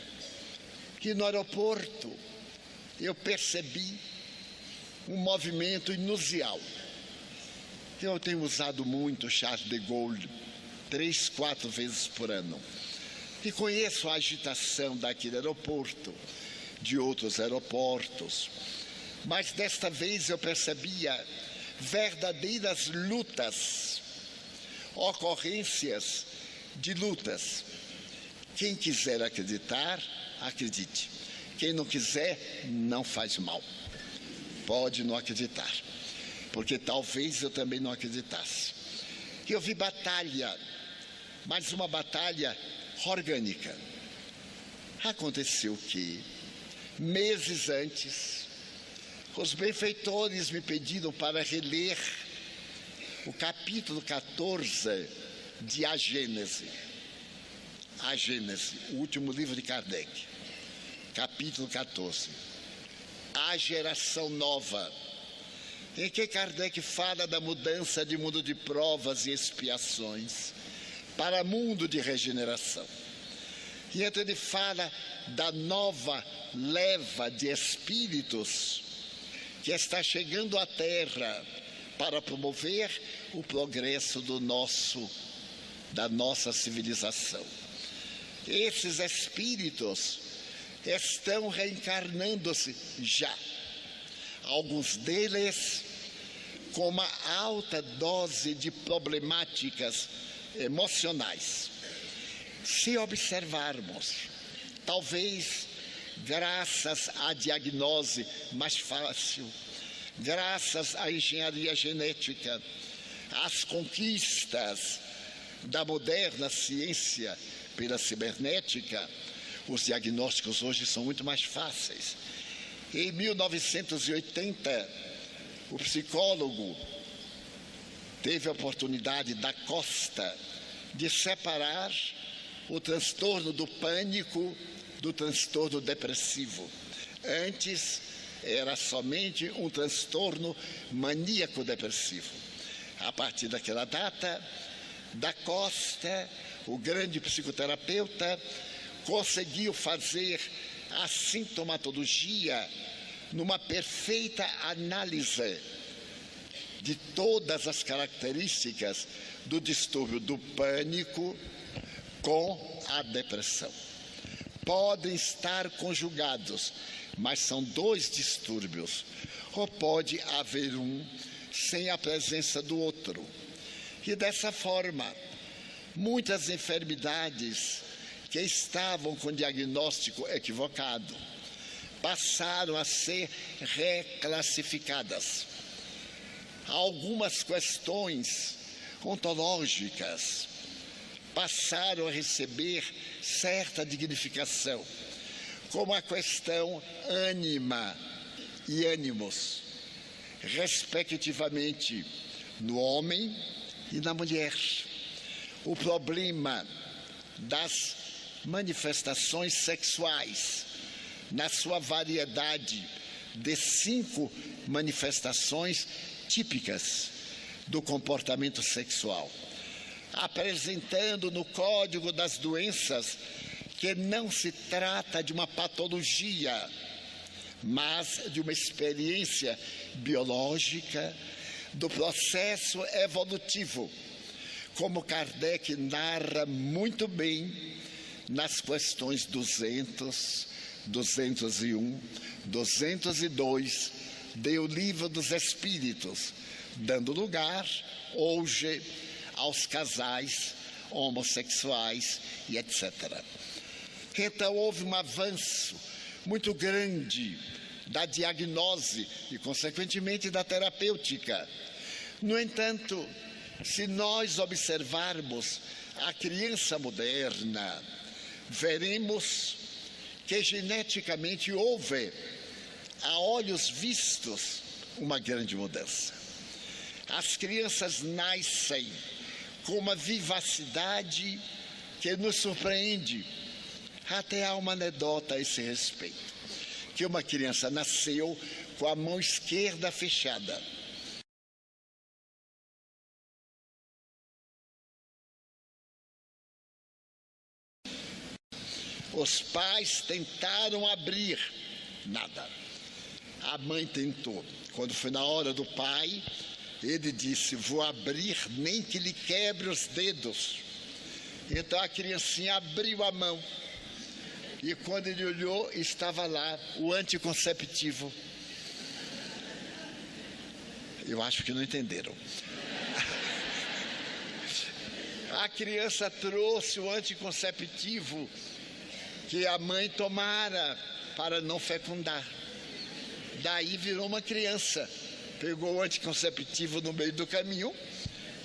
E no aeroporto eu percebi um movimento inusual. Eu tenho usado muito Charles de Gaulle, três, quatro vezes por ano. E conheço a agitação daquele aeroporto, de outros aeroportos. Mas desta vez eu percebia verdadeiras lutas, ocorrências de lutas. Quem quiser acreditar, acredite. Quem não quiser, não faz mal. Pode não acreditar, porque talvez eu também não acreditasse. Eu vi batalha, mas uma batalha orgânica. Aconteceu que, meses antes, os benfeitores me pediram para reler o capítulo 14 de A Gênese. A Gênese, o último livro de Kardec, capítulo 14. A geração nova, em que Kardec fala da mudança de mundo de provas e expiações para mundo de regeneração. E então ele fala da nova leva de espíritos que está chegando à Terra para promover o progresso do nosso da nossa civilização. Esses espíritos estão reencarnando-se já. Alguns deles com uma alta dose de problemáticas emocionais. Se observarmos, talvez graças à diagnose mais fácil, graças à engenharia genética, às conquistas da moderna ciência pela cibernética, os diagnósticos hoje são muito mais fáceis. Em 1980, o psicólogo teve a oportunidade da Costa de separar o transtorno do pânico do transtorno depressivo. Antes era somente um transtorno maníaco-depressivo. A partir daquela data, da Costa, o grande psicoterapeuta, conseguiu fazer a sintomatologia numa perfeita análise de todas as características do distúrbio do pânico com a depressão. Podem estar conjugados, mas são dois distúrbios, ou pode haver um sem a presença do outro. E dessa forma, muitas enfermidades que estavam com diagnóstico equivocado passaram a ser reclassificadas algumas questões ontológicas passaram a receber certa dignificação, como a questão ânima e ânimos, respectivamente no homem e na mulher. O problema das manifestações sexuais, na sua variedade de cinco manifestações típicas do comportamento sexual, apresentando no Código das Doenças que não se trata de uma patologia, mas de uma experiência biológica do processo evolutivo, como Kardec narra muito bem nas questões 200, 201, 202 do Livro dos Espíritos, dando lugar hoje aos casais homossexuais e etc. Então houve um avanço muito grande da diagnose e, consequentemente, da terapêutica. No entanto, se nós observarmos a criança moderna, veremos que geneticamente houve, a olhos vistos, uma grande mudança. As crianças nascem com uma vivacidade que nos surpreende. Até há uma anedota a esse respeito que uma criança nasceu com a mão esquerda fechada. Os pais tentaram abrir, nada. A mãe tentou. Quando foi na hora do pai, ele disse: Vou abrir, nem que lhe quebre os dedos. Então a criancinha abriu a mão e quando ele olhou, estava lá o anticonceptivo. Eu acho que não entenderam. A criança trouxe o anticonceptivo que a mãe tomara para não fecundar. Daí virou uma criança. Pegou o anticonceptivo no meio do caminho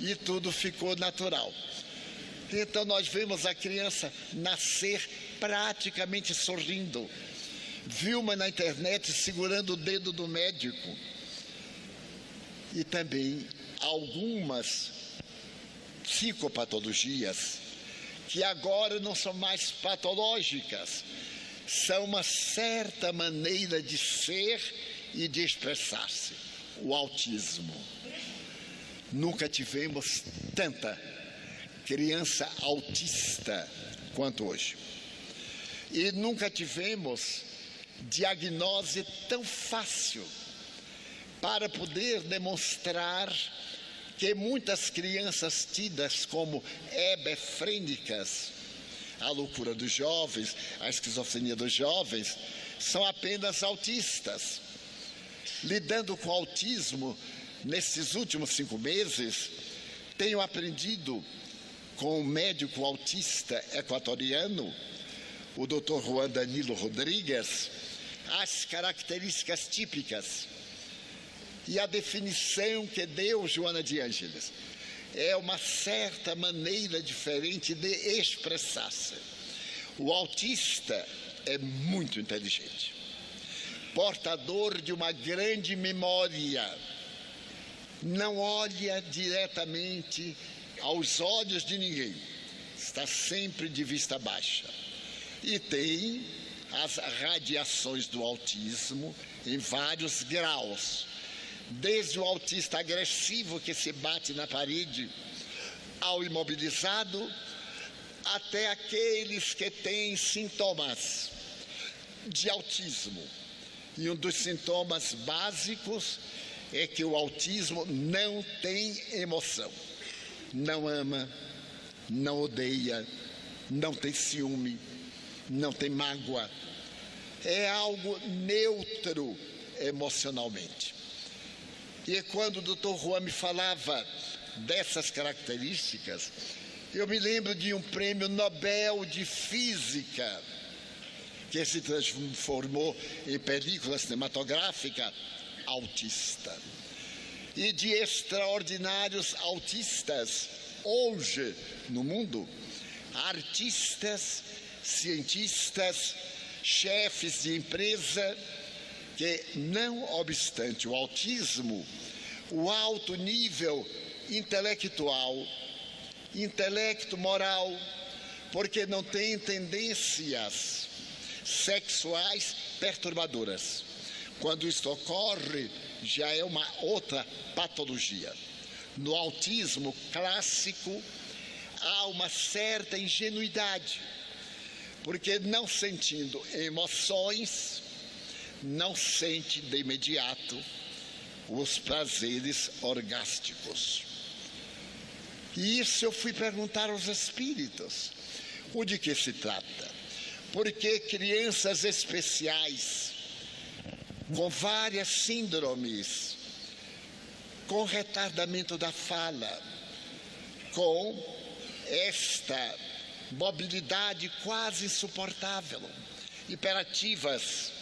e tudo ficou natural. Então nós vemos a criança nascer praticamente sorrindo. Vilma na internet segurando o dedo do médico. E também algumas psicopatologias que agora não são mais patológicas, são uma certa maneira de ser e de expressar-se. O autismo. Nunca tivemos tanta criança autista quanto hoje. E nunca tivemos diagnose tão fácil para poder demonstrar que muitas crianças tidas como hebefrênicas, a loucura dos jovens, a esquizofrenia dos jovens, são apenas autistas. Lidando com autismo nesses últimos cinco meses, tenho aprendido com um médico autista equatoriano o Dr. Juan Danilo Rodrigues, as características típicas e a definição que deu Joana de Ângeles. É uma certa maneira diferente de expressar-se. O autista é muito inteligente, portador de uma grande memória, não olha diretamente aos olhos de ninguém, está sempre de vista baixa. E tem as radiações do autismo em vários graus, desde o autista agressivo que se bate na parede, ao imobilizado, até aqueles que têm sintomas de autismo. E um dos sintomas básicos é que o autismo não tem emoção, não ama, não odeia, não tem ciúme não tem mágoa. É algo neutro emocionalmente. E quando o doutor Juan me falava dessas características, eu me lembro de um prêmio Nobel de Física, que se transformou em película cinematográfica autista. E de extraordinários autistas hoje no mundo, artistas cientistas, chefes de empresa, que, não obstante o autismo, o alto nível intelectual, intelecto moral, porque não tem tendências sexuais perturbadoras. Quando isto ocorre, já é uma outra patologia. No autismo clássico, há uma certa ingenuidade, porque não sentindo emoções, não sente de imediato os prazeres orgásticos. E isso eu fui perguntar aos espíritos: o de que se trata? Porque crianças especiais, com várias síndromes, com retardamento da fala, com esta mobilidade quase insuportável, hiperativas.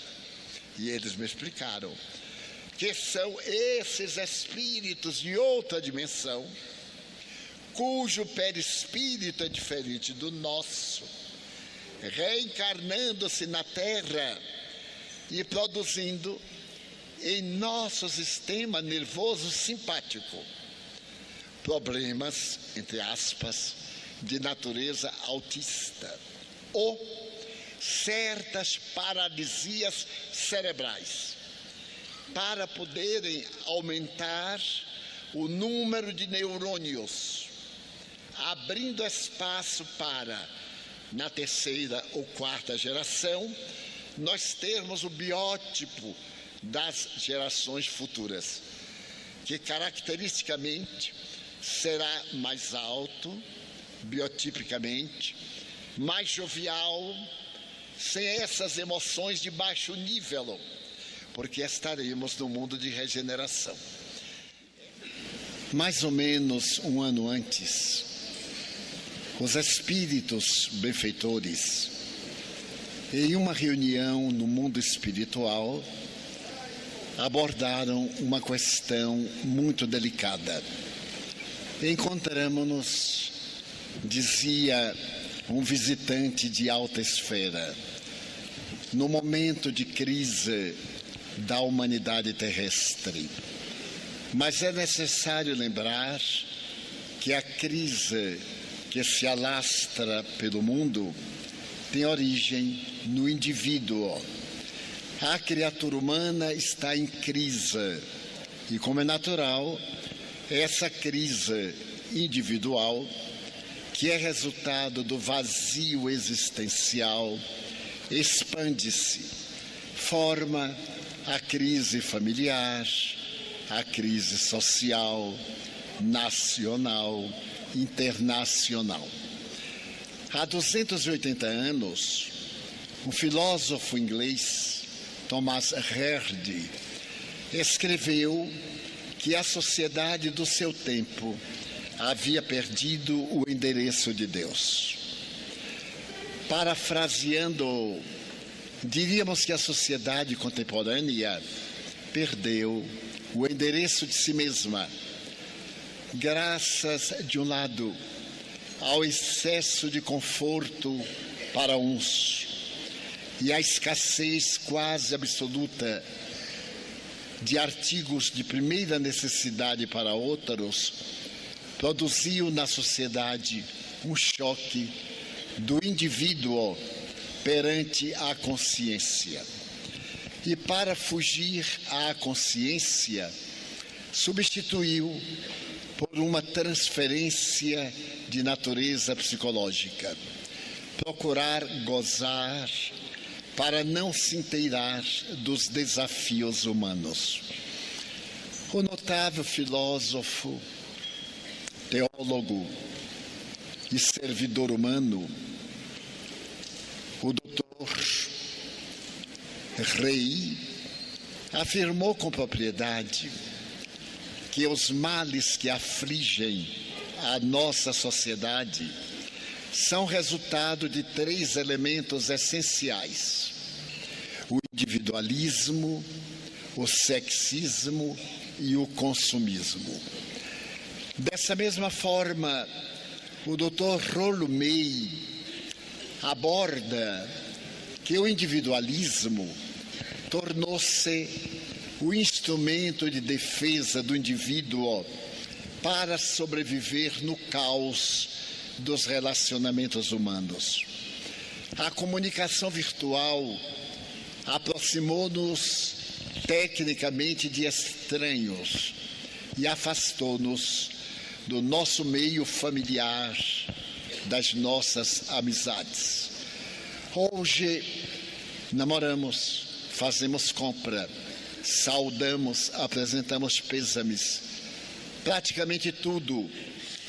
E eles me explicaram que são esses espíritos de outra dimensão, cujo perispírito é diferente do nosso, reencarnando-se na Terra e produzindo em nosso sistema nervoso simpático problemas, entre aspas, de natureza autista. Ou certas paralisias cerebrais para poderem aumentar o número de neurônios, abrindo espaço para, na terceira ou quarta geração, nós termos o biótipo das gerações futuras, que caracteristicamente será mais alto, biotipicamente, mais jovial, sem essas emoções de baixo nível, porque estaremos no mundo de regeneração. Mais ou menos um ano antes, os espíritos benfeitores, em uma reunião no mundo espiritual, abordaram uma questão muito delicada. Encontramos-nos dizia um visitante de alta esfera, no momento de crise da humanidade terrestre. Mas é necessário lembrar que a crise que se alastra pelo mundo tem origem no indivíduo. A criatura humana está em crise e, como é natural, essa crise individual que é resultado do vazio existencial, expande-se, forma a crise familiar, a crise social, nacional, internacional. Há 280 anos, um filósofo inglês, Thomas Hardy, escreveu que a sociedade do seu tempo havia perdido o endereço de Deus. Parafraseando, diríamos que a sociedade contemporânea perdeu o endereço de si mesma, graças, de um lado, ao excesso de conforto para uns e à escassez quase absoluta de artigos de primeira necessidade para outros, produziu na sociedade um choque do indivíduo perante a consciência. E para fugir à consciência, substituiu por uma transferência de natureza psicológica. Procurar gozar para não se inteirar dos desafios humanos. O notável filósofo teólogo e servidor humano, o doutor Rei afirmou com propriedade que os males que afligem a nossa sociedade são resultado de três elementos essenciais: o individualismo, o sexismo e o consumismo. Dessa mesma forma, o Dr. Rollo May aborda que o individualismo tornou-se o instrumento de defesa do indivíduo para sobreviver no caos dos relacionamentos humanos. A comunicação virtual aproximou-nos tecnicamente de estranhos e afastou-nos do nosso meio familiar, das nossas amizades. Hoje namoramos, fazemos compra, saudamos, apresentamos pêsames, praticamente tudo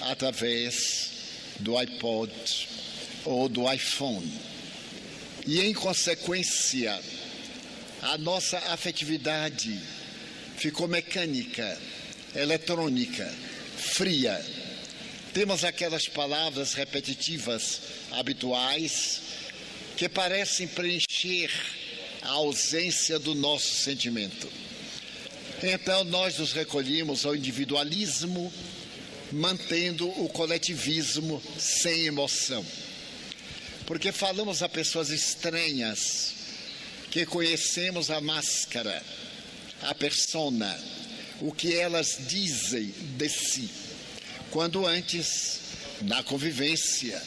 através do iPod ou do iPhone. E em consequência, a nossa afetividade ficou mecânica, eletrônica, fria. Temos aquelas palavras repetitivas, habituais, que parecem preencher a ausência do nosso sentimento. Então, nós nos recolhemos ao individualismo, mantendo o coletivismo sem emoção. Porque falamos a pessoas estranhas, que conhecemos a máscara, a persona, o que elas dizem de si, quando antes, na convivência,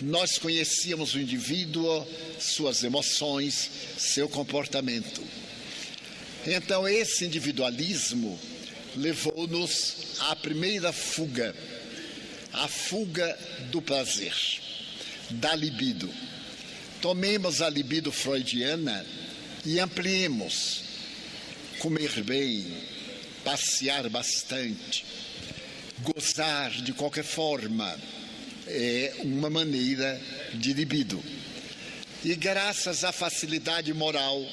nós conhecíamos o indivíduo, suas emoções, seu comportamento. Então, esse individualismo levou-nos à primeira fuga, a fuga do prazer, da libido. Tomemos a libido freudiana e ampliemos. Comer bem, passear bastante, gozar de qualquer forma, é uma maneira de libido. E graças à facilidade moral,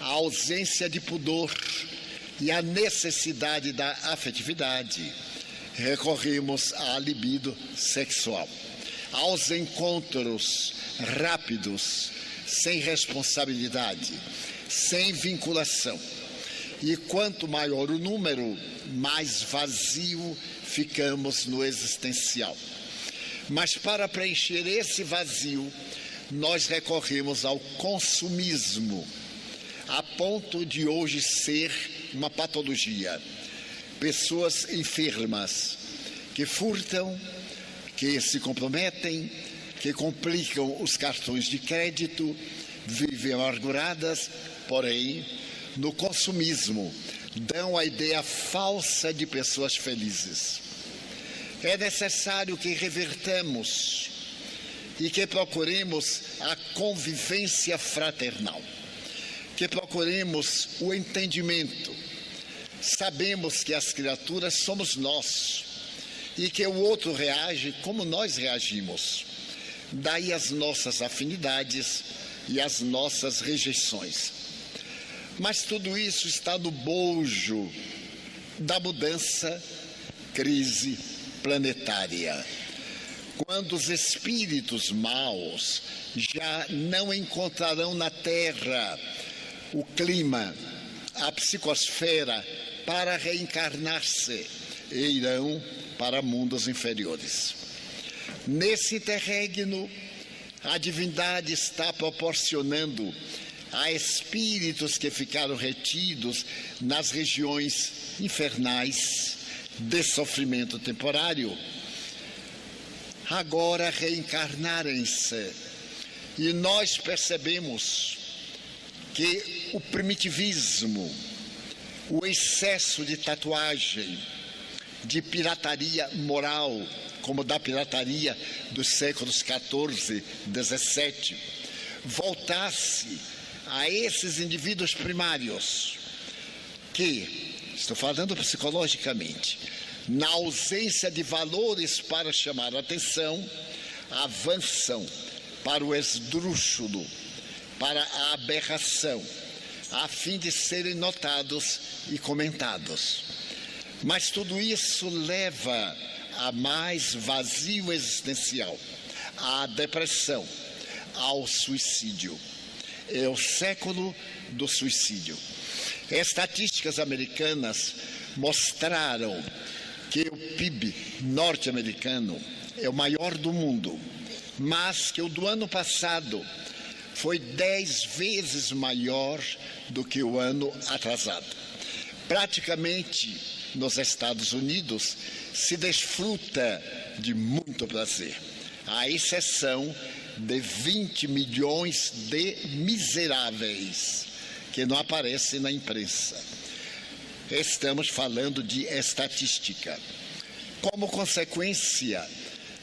à ausência de pudor e à necessidade da afetividade, recorremos à libido sexual, aos encontros rápidos, sem responsabilidade, sem vinculação e quanto maior o número, mais vazio ficamos no existencial. Mas para preencher esse vazio, nós recorremos ao consumismo, a ponto de hoje ser uma patologia. Pessoas enfermas que furtam, que se comprometem, que complicam os cartões de crédito, vivem amarguradas, porém no consumismo dão a ideia falsa de pessoas felizes. É necessário que revertamos e que procuremos a convivência fraternal, que procuremos o entendimento. Sabemos que as criaturas somos nós e que o outro reage como nós reagimos. Daí as nossas afinidades e as nossas rejeições. Mas tudo isso está no bojo da mudança, crise planetária. Quando os espíritos maus já não encontrarão na Terra o clima, a psicosfera para reencarnar-se e irão para mundos inferiores. Nesse interregno, a divindade está proporcionando Há espíritos que ficaram retidos nas regiões infernais de sofrimento temporário. Agora reencarnarem-se. E nós percebemos que o primitivismo, o excesso de tatuagem, de pirataria moral, como da pirataria dos séculos 14, 17, voltasse a esses indivíduos primários que, estou falando psicologicamente, na ausência de valores para chamar atenção, avançam para o esdrúxulo, para a aberração, a fim de serem notados e comentados. Mas tudo isso leva a mais vazio existencial, à depressão, ao suicídio é o século do suicídio. Estatísticas americanas mostraram que o PIB norte-americano é o maior do mundo, mas que o do ano passado foi dez vezes maior do que o ano atrasado. Praticamente nos Estados Unidos se desfruta de muito prazer, à exceção de 20 milhões de miseráveis que não aparece na imprensa. Estamos falando de estatística. Como consequência,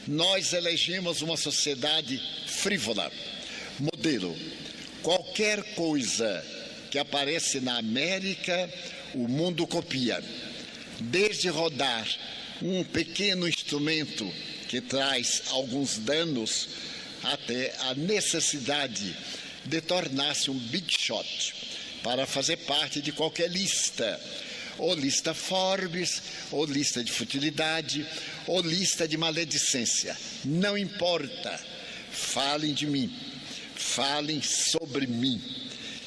nós elegemos uma sociedade frívola, modelo. Qualquer coisa que aparece na América, o mundo copia. Desde rodar um pequeno instrumento que traz alguns danos, até a necessidade de tornar-se um big shot para fazer parte de qualquer lista, ou lista Forbes, ou lista de futilidade, ou lista de maledicência. Não importa. Falem de mim, falem sobre mim.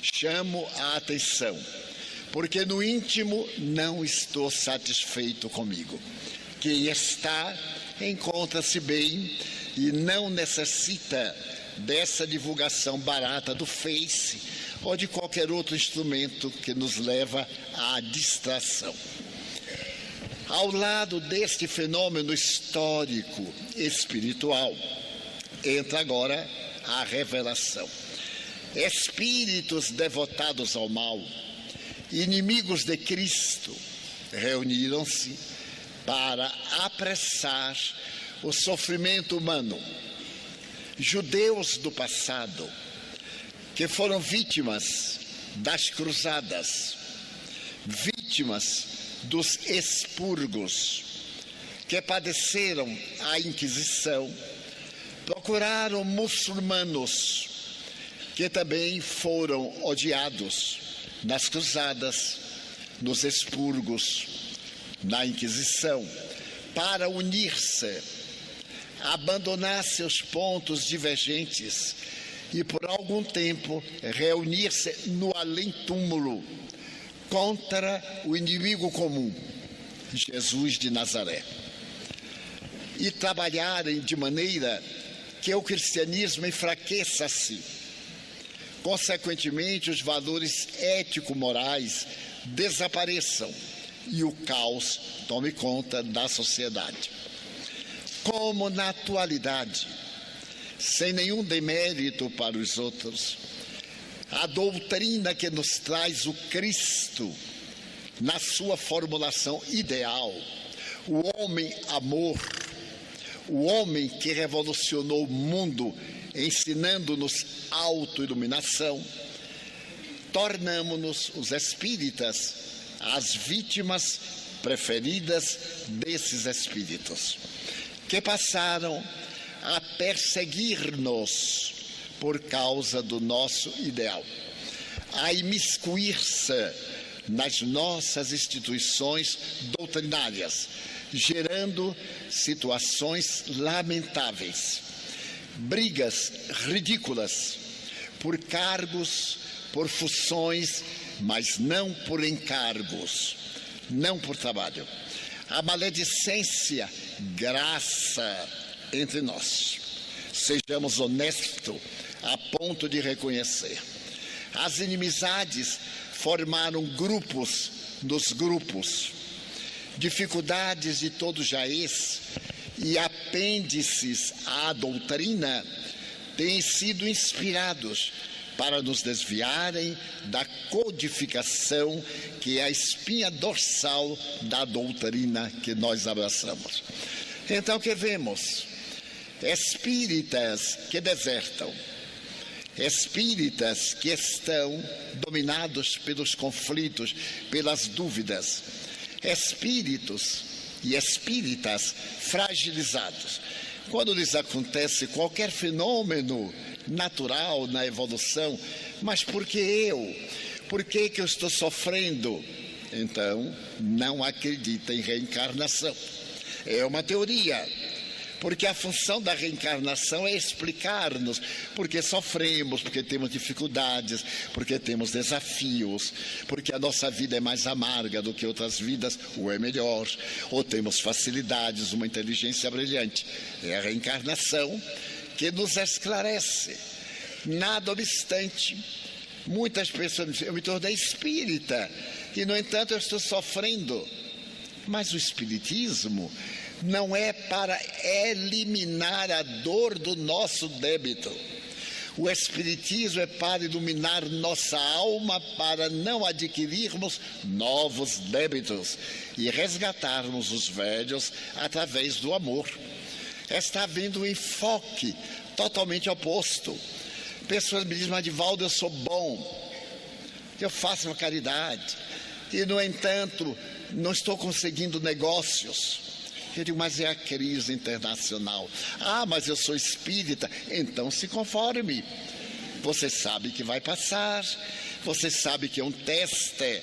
Chamo a atenção, porque no íntimo não estou satisfeito comigo. Quem está, encontra-se bem e não necessita dessa divulgação barata do Face ou de qualquer outro instrumento que nos leva à distração. Ao lado deste fenômeno histórico espiritual, entra agora a revelação. Espíritos devotados ao mal, inimigos de Cristo, reuniram-se para apressar o sofrimento humano. Judeus do passado, que foram vítimas das cruzadas, vítimas dos expurgos, que padeceram a Inquisição, procuraram muçulmanos que também foram odiados nas cruzadas, nos expurgos, na Inquisição, para unir-se, abandonar seus pontos divergentes e, por algum tempo, reunir-se no além-túmulo contra o inimigo comum, Jesus de Nazaré. E trabalharem de maneira que o cristianismo enfraqueça-se. Consequentemente, os valores ético-morais desapareçam e o caos tome conta da sociedade. Como na atualidade, sem nenhum demérito para os outros, a doutrina que nos traz o Cristo na sua formulação ideal, o homem amor, o homem que revolucionou o mundo ensinando-nos autoiluminação, tornamos-nos os espíritas as vítimas preferidas desses espíritos, que passaram a perseguir-nos por causa do nosso ideal, a imiscuir-se nas nossas instituições doutrinárias, gerando situações lamentáveis, brigas ridículas por cargos, por funções, mas não por encargos, não por trabalho. A maledicência, graça entre nós. Sejamos honestos a ponto de reconhecer. As inimizades formaram grupos nos grupos. Dificuldades de todo jaez e apêndices à doutrina têm sido inspirados para nos desviarem da codificação que é a espinha dorsal da doutrina que nós abraçamos. Então, o que vemos? Espíritas que desertam, espíritas que estão dominados pelos conflitos, pelas dúvidas, espíritos e espíritas fragilizados. Quando lhes acontece qualquer fenômeno natural na evolução, mas por que eu? Por que, que eu estou sofrendo? Então, não acredita em reencarnação. É uma teoria porque a função da reencarnação é explicar-nos porque sofremos, porque temos dificuldades, porque temos desafios, porque a nossa vida é mais amarga do que outras vidas, ou é melhor, ou temos facilidades, uma inteligência brilhante. É a reencarnação que nos esclarece. Nada obstante, muitas pessoas dizem, eu me tornei espírita e, no entanto, eu estou sofrendo. Mas o espiritismo não é para eliminar a dor do nosso débito. O Espiritismo é para iluminar nossa alma, para não adquirirmos novos débitos e resgatarmos os velhos através do amor. Está havendo um enfoque totalmente oposto. Pessoas me dizem, Adivaldo, eu sou bom, eu faço uma caridade, e no entanto, não estou conseguindo negócios. Eu digo, mas é a crise internacional. Ah, mas eu sou espírita. Então se conforme. Você sabe que vai passar. Você sabe que é um teste.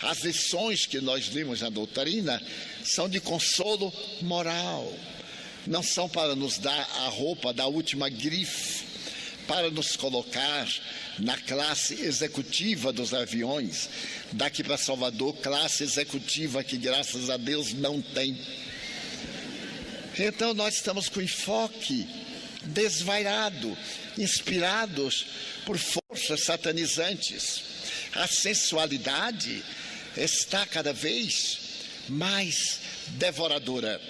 As lições que nós lemos na doutrina são de consolo moral. Não são para nos dar a roupa da última grife, para nos colocar na classe executiva dos aviões. Daqui para Salvador, classe executiva que graças a Deus não tem. Então nós estamos com enfoque desvairado, inspirados por forças satanizantes. A sensualidade está cada vez mais devoradora.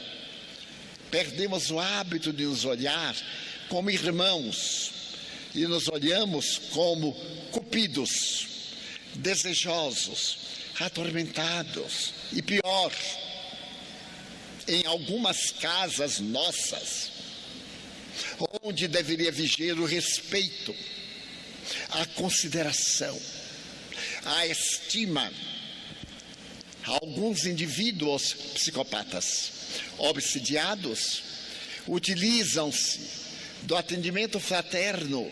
Perdemos o hábito de nos olhar como irmãos e nos olhamos como cupidos, desejosos, atormentados e pior, em algumas casas nossas, onde deveria vigiar o respeito, a consideração, a estima. Alguns indivíduos psicopatas, obsidiados, utilizam-se do atendimento fraterno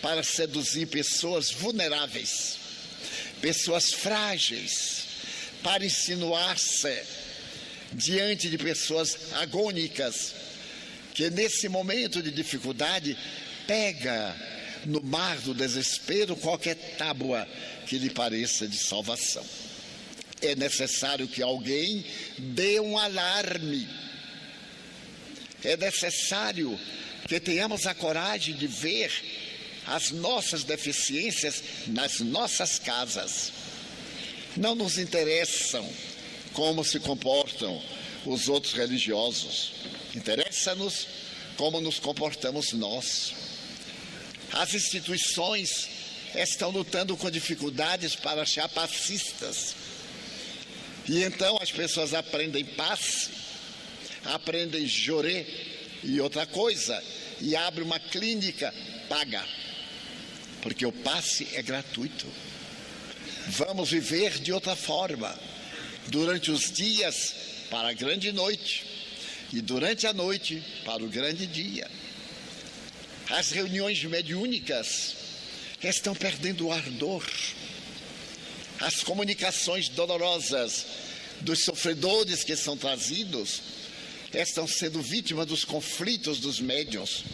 para seduzir pessoas vulneráveis, pessoas frágeis, para insinuar-se diante de pessoas agônicas, que nesse momento de dificuldade pega no mar do desespero qualquer tábua que lhe pareça de salvação. É necessário que alguém dê um alarme. É necessário que tenhamos a coragem de ver as nossas deficiências nas nossas casas. Não nos interessam como se comportam os outros religiosos. Interessa-nos como nos comportamos nós. As instituições estão lutando com dificuldades para achar passistas. E então as pessoas aprendem passe, aprendem jorê e outra coisa, e abre uma clínica paga, porque o passe é gratuito. Vamos viver de outra forma durante os dias para a grande noite e durante a noite para o grande dia. As reuniões mediúnicas estão perdendo o ardor. As comunicações dolorosas dos sofredores que são trazidos estão sendo vítimas dos conflitos dos médiuns.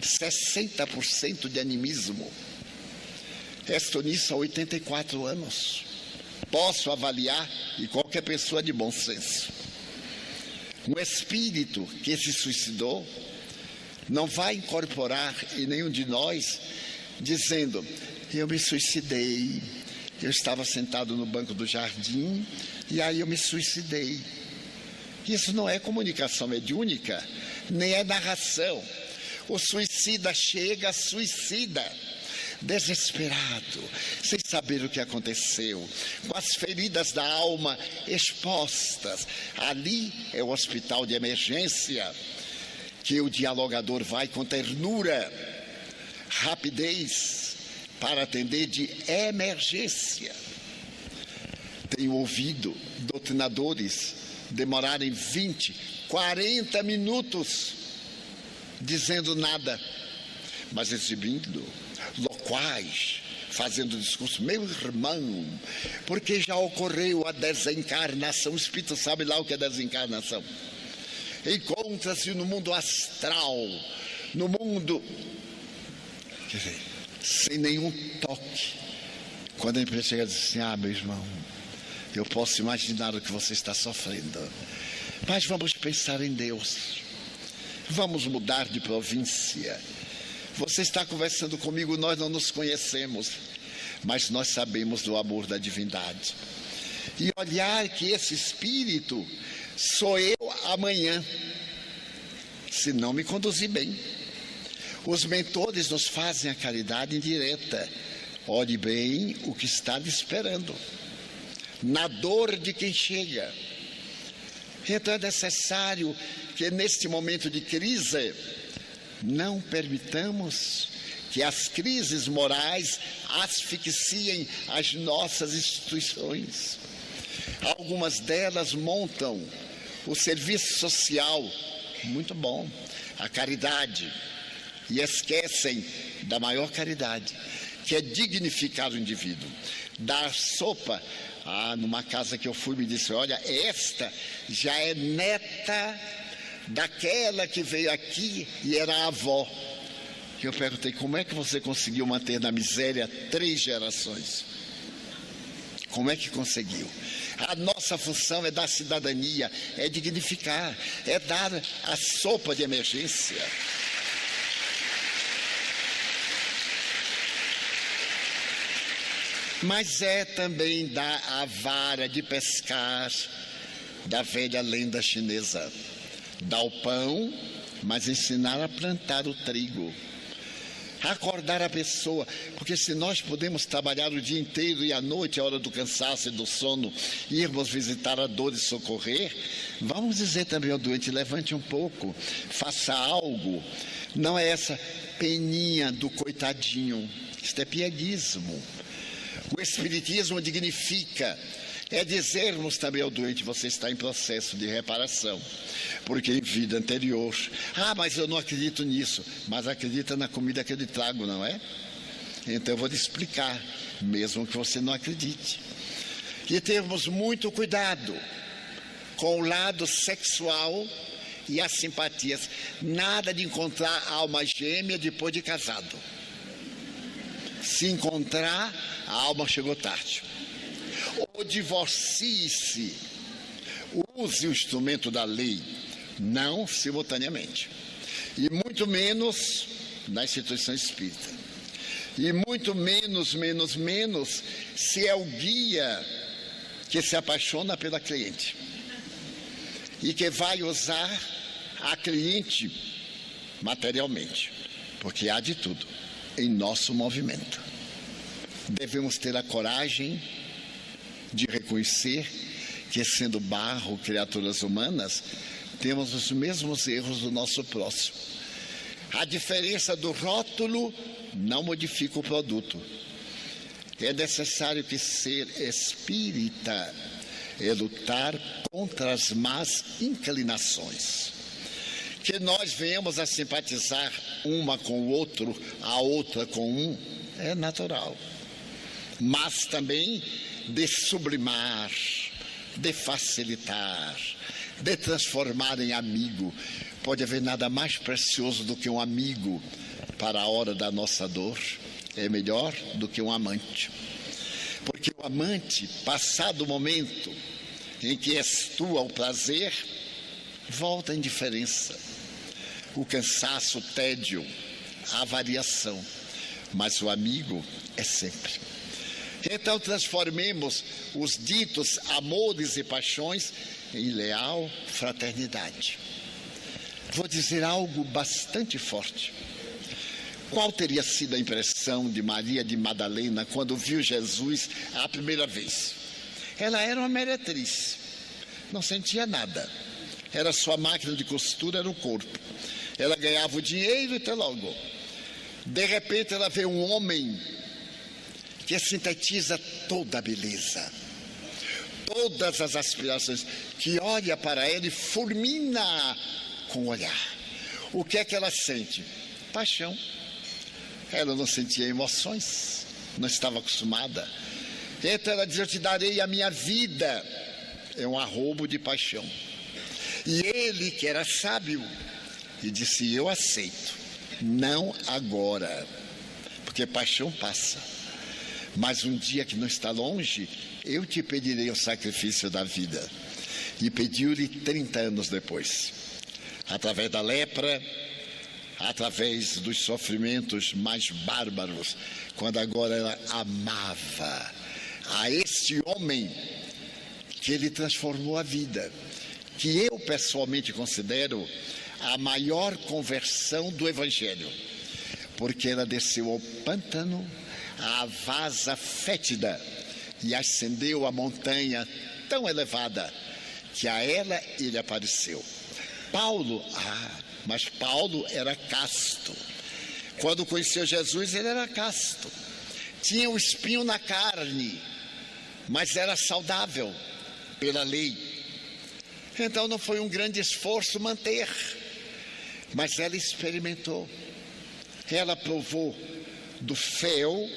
60% de animismo. Estou nisso há 84 anos posso avaliar e qualquer pessoa de bom senso. Um espírito que se suicidou não vai incorporar em nenhum de nós dizendo: Eu me suicidei, eu estava sentado no banco do jardim e aí eu me suicidei. Isso não é comunicação mediúnica, nem é narração. O suicida chega, suicida desesperado, sem saber o que aconteceu, com as feridas da alma expostas. Ali é o hospital de emergência, que o dialogador vai com ternura, rapidez, para atender de emergência. Tenho ouvido doutrinadores demorarem 20, 40 minutos dizendo nada, mas exibindo loquaz, fazendo discurso, meu irmão, porque já ocorreu a desencarnação, o Espírito sabe lá o que é desencarnação. Encontra-se no mundo astral, no mundo, quer dizer, sem nenhum toque. Quando a empresa chega e diz assim, ah, meu irmão, eu posso imaginar o que você está sofrendo, mas vamos pensar em Deus, vamos mudar de província você está conversando comigo, nós não nos conhecemos, mas nós sabemos do amor da divindade. E olhar que esse espírito sou eu amanhã, se não me conduzir bem. Os mentores nos fazem a caridade indireta. Olhe bem o que está lhe esperando, na dor de quem chega. Então é necessário que neste momento de crise não permitamos que as crises morais asfixiem as nossas instituições. Algumas delas montam o serviço social, muito bom, a caridade, e esquecem da maior caridade, que é dignificar o indivíduo, dar sopa. Ah, numa casa que eu fui, me disse: Olha, esta já é neta daquela que veio aqui e era avó. Eu perguntei: Como é que você conseguiu manter na miséria três gerações? Como é que conseguiu? A nossa função é dar cidadania, é dignificar, é dar a sopa de emergência. Mas é também dar a vara de pescar da velha lenda chinesa. Dar o pão, mas ensinar a plantar o trigo acordar a pessoa, porque se nós podemos trabalhar o dia inteiro e à noite, a hora do cansaço e do sono, irmos visitar a dor e socorrer, vamos dizer também ao doente: levante um pouco, faça algo. Não é essa peninha do coitadinho, isto é pieguismo. O Espiritismo dignifica, é dizermos também ao doente: você está em processo de reparação porque em vida anterior. Ah, mas eu não acredito nisso. Mas acredita na comida que eu lhe trago, não é? Então eu vou te explicar, mesmo que você não acredite. E termos muito cuidado com o lado sexual e as simpatias. Nada de encontrar alma gêmea depois de casado. Se encontrar, a alma chegou tarde. Ou divorcie-se. Use o instrumento da lei não simultaneamente. E muito menos na instituição espírita. E muito menos, menos, menos se é o guia que se apaixona pela cliente e que vai usar a cliente materialmente, porque há de tudo em nosso movimento. Devemos ter a coragem de reconhecer que, sendo barro, criaturas humanas, temos os mesmos erros do nosso próximo. A diferença do rótulo não modifica o produto. É necessário que ser espírita é lutar contra as más inclinações. Que nós venhamos a simpatizar uma com o outro, a outra com um, é natural. Mas também de sublimar, de facilitar, de transformar em amigo. Pode haver nada mais precioso do que um amigo para a hora da nossa dor. É melhor do que um amante. Porque o amante, passado o momento em que és tu ao prazer, volta a indiferença, o cansaço, o tédio, a variação. Mas o amigo é sempre. Então transformemos os ditos amores e paixões em leal fraternidade. Vou dizer algo bastante forte. Qual teria sido a impressão de Maria de Madalena quando viu Jesus a primeira vez? Ela era uma meretriz, não sentia nada. Era sua máquina de costura, era o corpo. Ela ganhava o dinheiro e até logo. De repente ela vê um homem que sintetiza toda a beleza todas as aspirações, que olha para ela e fulmina com o olhar. O que é que ela sente? Paixão. Ela não sentia emoções, não estava acostumada. Então ela diz: Eu te darei a minha vida. É um arrobo de paixão. E ele, que era sábio, e disse: Eu aceito, não agora, porque paixão passa. Mas um dia que não está longe, eu te pedirei o sacrifício da vida. E pediu-lhe 30 anos depois, através da lepra, através dos sofrimentos mais bárbaros, quando agora ela amava a este homem que ele transformou a vida, que eu pessoalmente considero a maior conversão do Evangelho. porque ela desceu ao pântano, à vaza fétida, e ascendeu a montanha tão elevada que a ela ele apareceu. Paulo, ah, mas Paulo era casto. Quando conheceu Jesus, ele era casto. Tinha o um espinho na carne, mas era saudável pela lei. Então não foi um grande esforço manter, mas ela experimentou. Ela provou do fel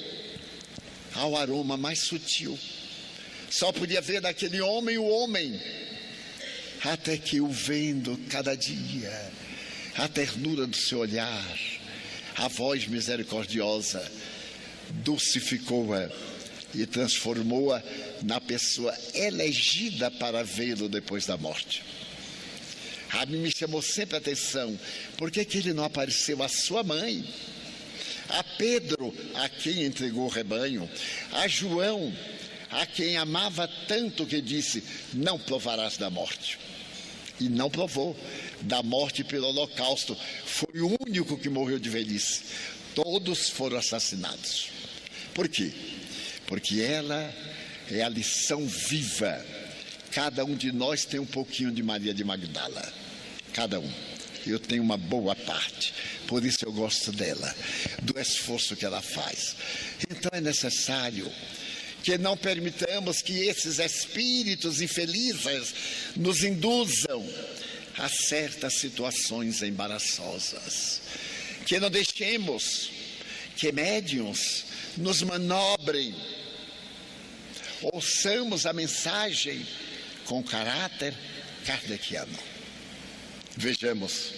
ao aroma mais sutil. Só podia ver daquele homem o homem, até que o vendo cada dia, a ternura do seu olhar, a voz misericordiosa, dulcificou-a e transformou-a na pessoa elegida para vê-lo depois da morte. A mim me chamou sempre a atenção, por que, que ele não apareceu à sua mãe? A Pedro, a quem entregou o rebanho, a João, a quem amava tanto que disse: Não provarás da morte. E não provou da morte pelo holocausto. Foi o único que morreu de velhice. Todos foram assassinados. Por quê? Porque ela é a lição viva. Cada um de nós tem um pouquinho de Maria de Magdala. Cada um. Eu tenho uma boa parte. Por isso eu gosto dela, do esforço que ela faz. Então é necessário que não permitamos que esses espíritos infelizes nos induzam a certas situações embaraçosas. Que não deixemos que médiums nos manobrem. Ouçamos a mensagem com caráter kardeciano. Vejamos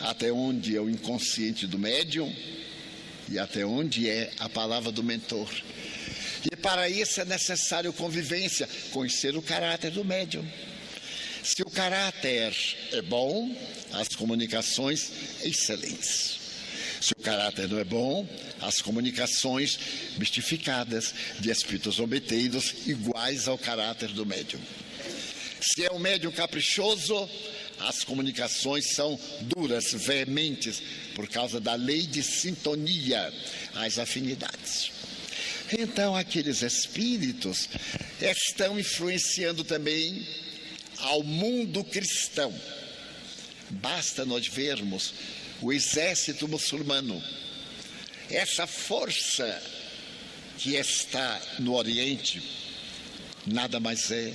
até onde é o inconsciente do médium e até onde é a palavra do mentor. E para isso é necessário convivência, conhecer o caráter do médium. Se o caráter é bom, as comunicações excelentes. Se o caráter não é bom, as comunicações mistificadas de espíritos obteiros iguais ao caráter do médium. Se é um médium caprichoso, as comunicações são duras, veementes, por causa da lei de sintonia, as afinidades. Então, aqueles espíritos estão influenciando também ao mundo cristão. Basta nós vermos o exército muçulmano, essa força que está no Oriente, nada mais é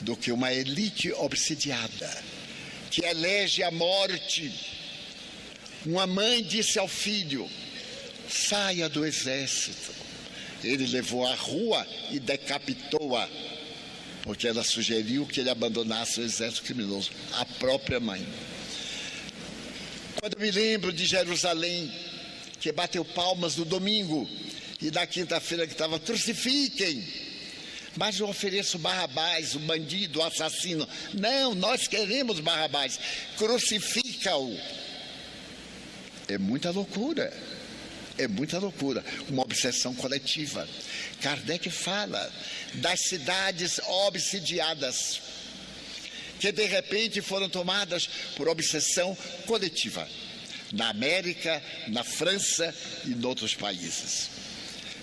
do que uma elite obsidiada, que elege a morte. Uma mãe disse ao filho: saia do exército. Ele levou à rua e decapitou-a, porque ela sugeriu que ele abandonasse o exército criminoso, a própria mãe. Quando me lembro de Jerusalém, que bateu palmas no domingo e na quinta-feira que estava, crucifiquem. Mas eu ofereço Barrabás, o bandido, o assassino. Não, nós queremos Barrabás. Crucifica-o. É muita loucura. É muita loucura. Uma obsessão coletiva. Kardec fala das cidades obsidiadas que de repente foram tomadas por obsessão coletiva na América, na França e em outros países.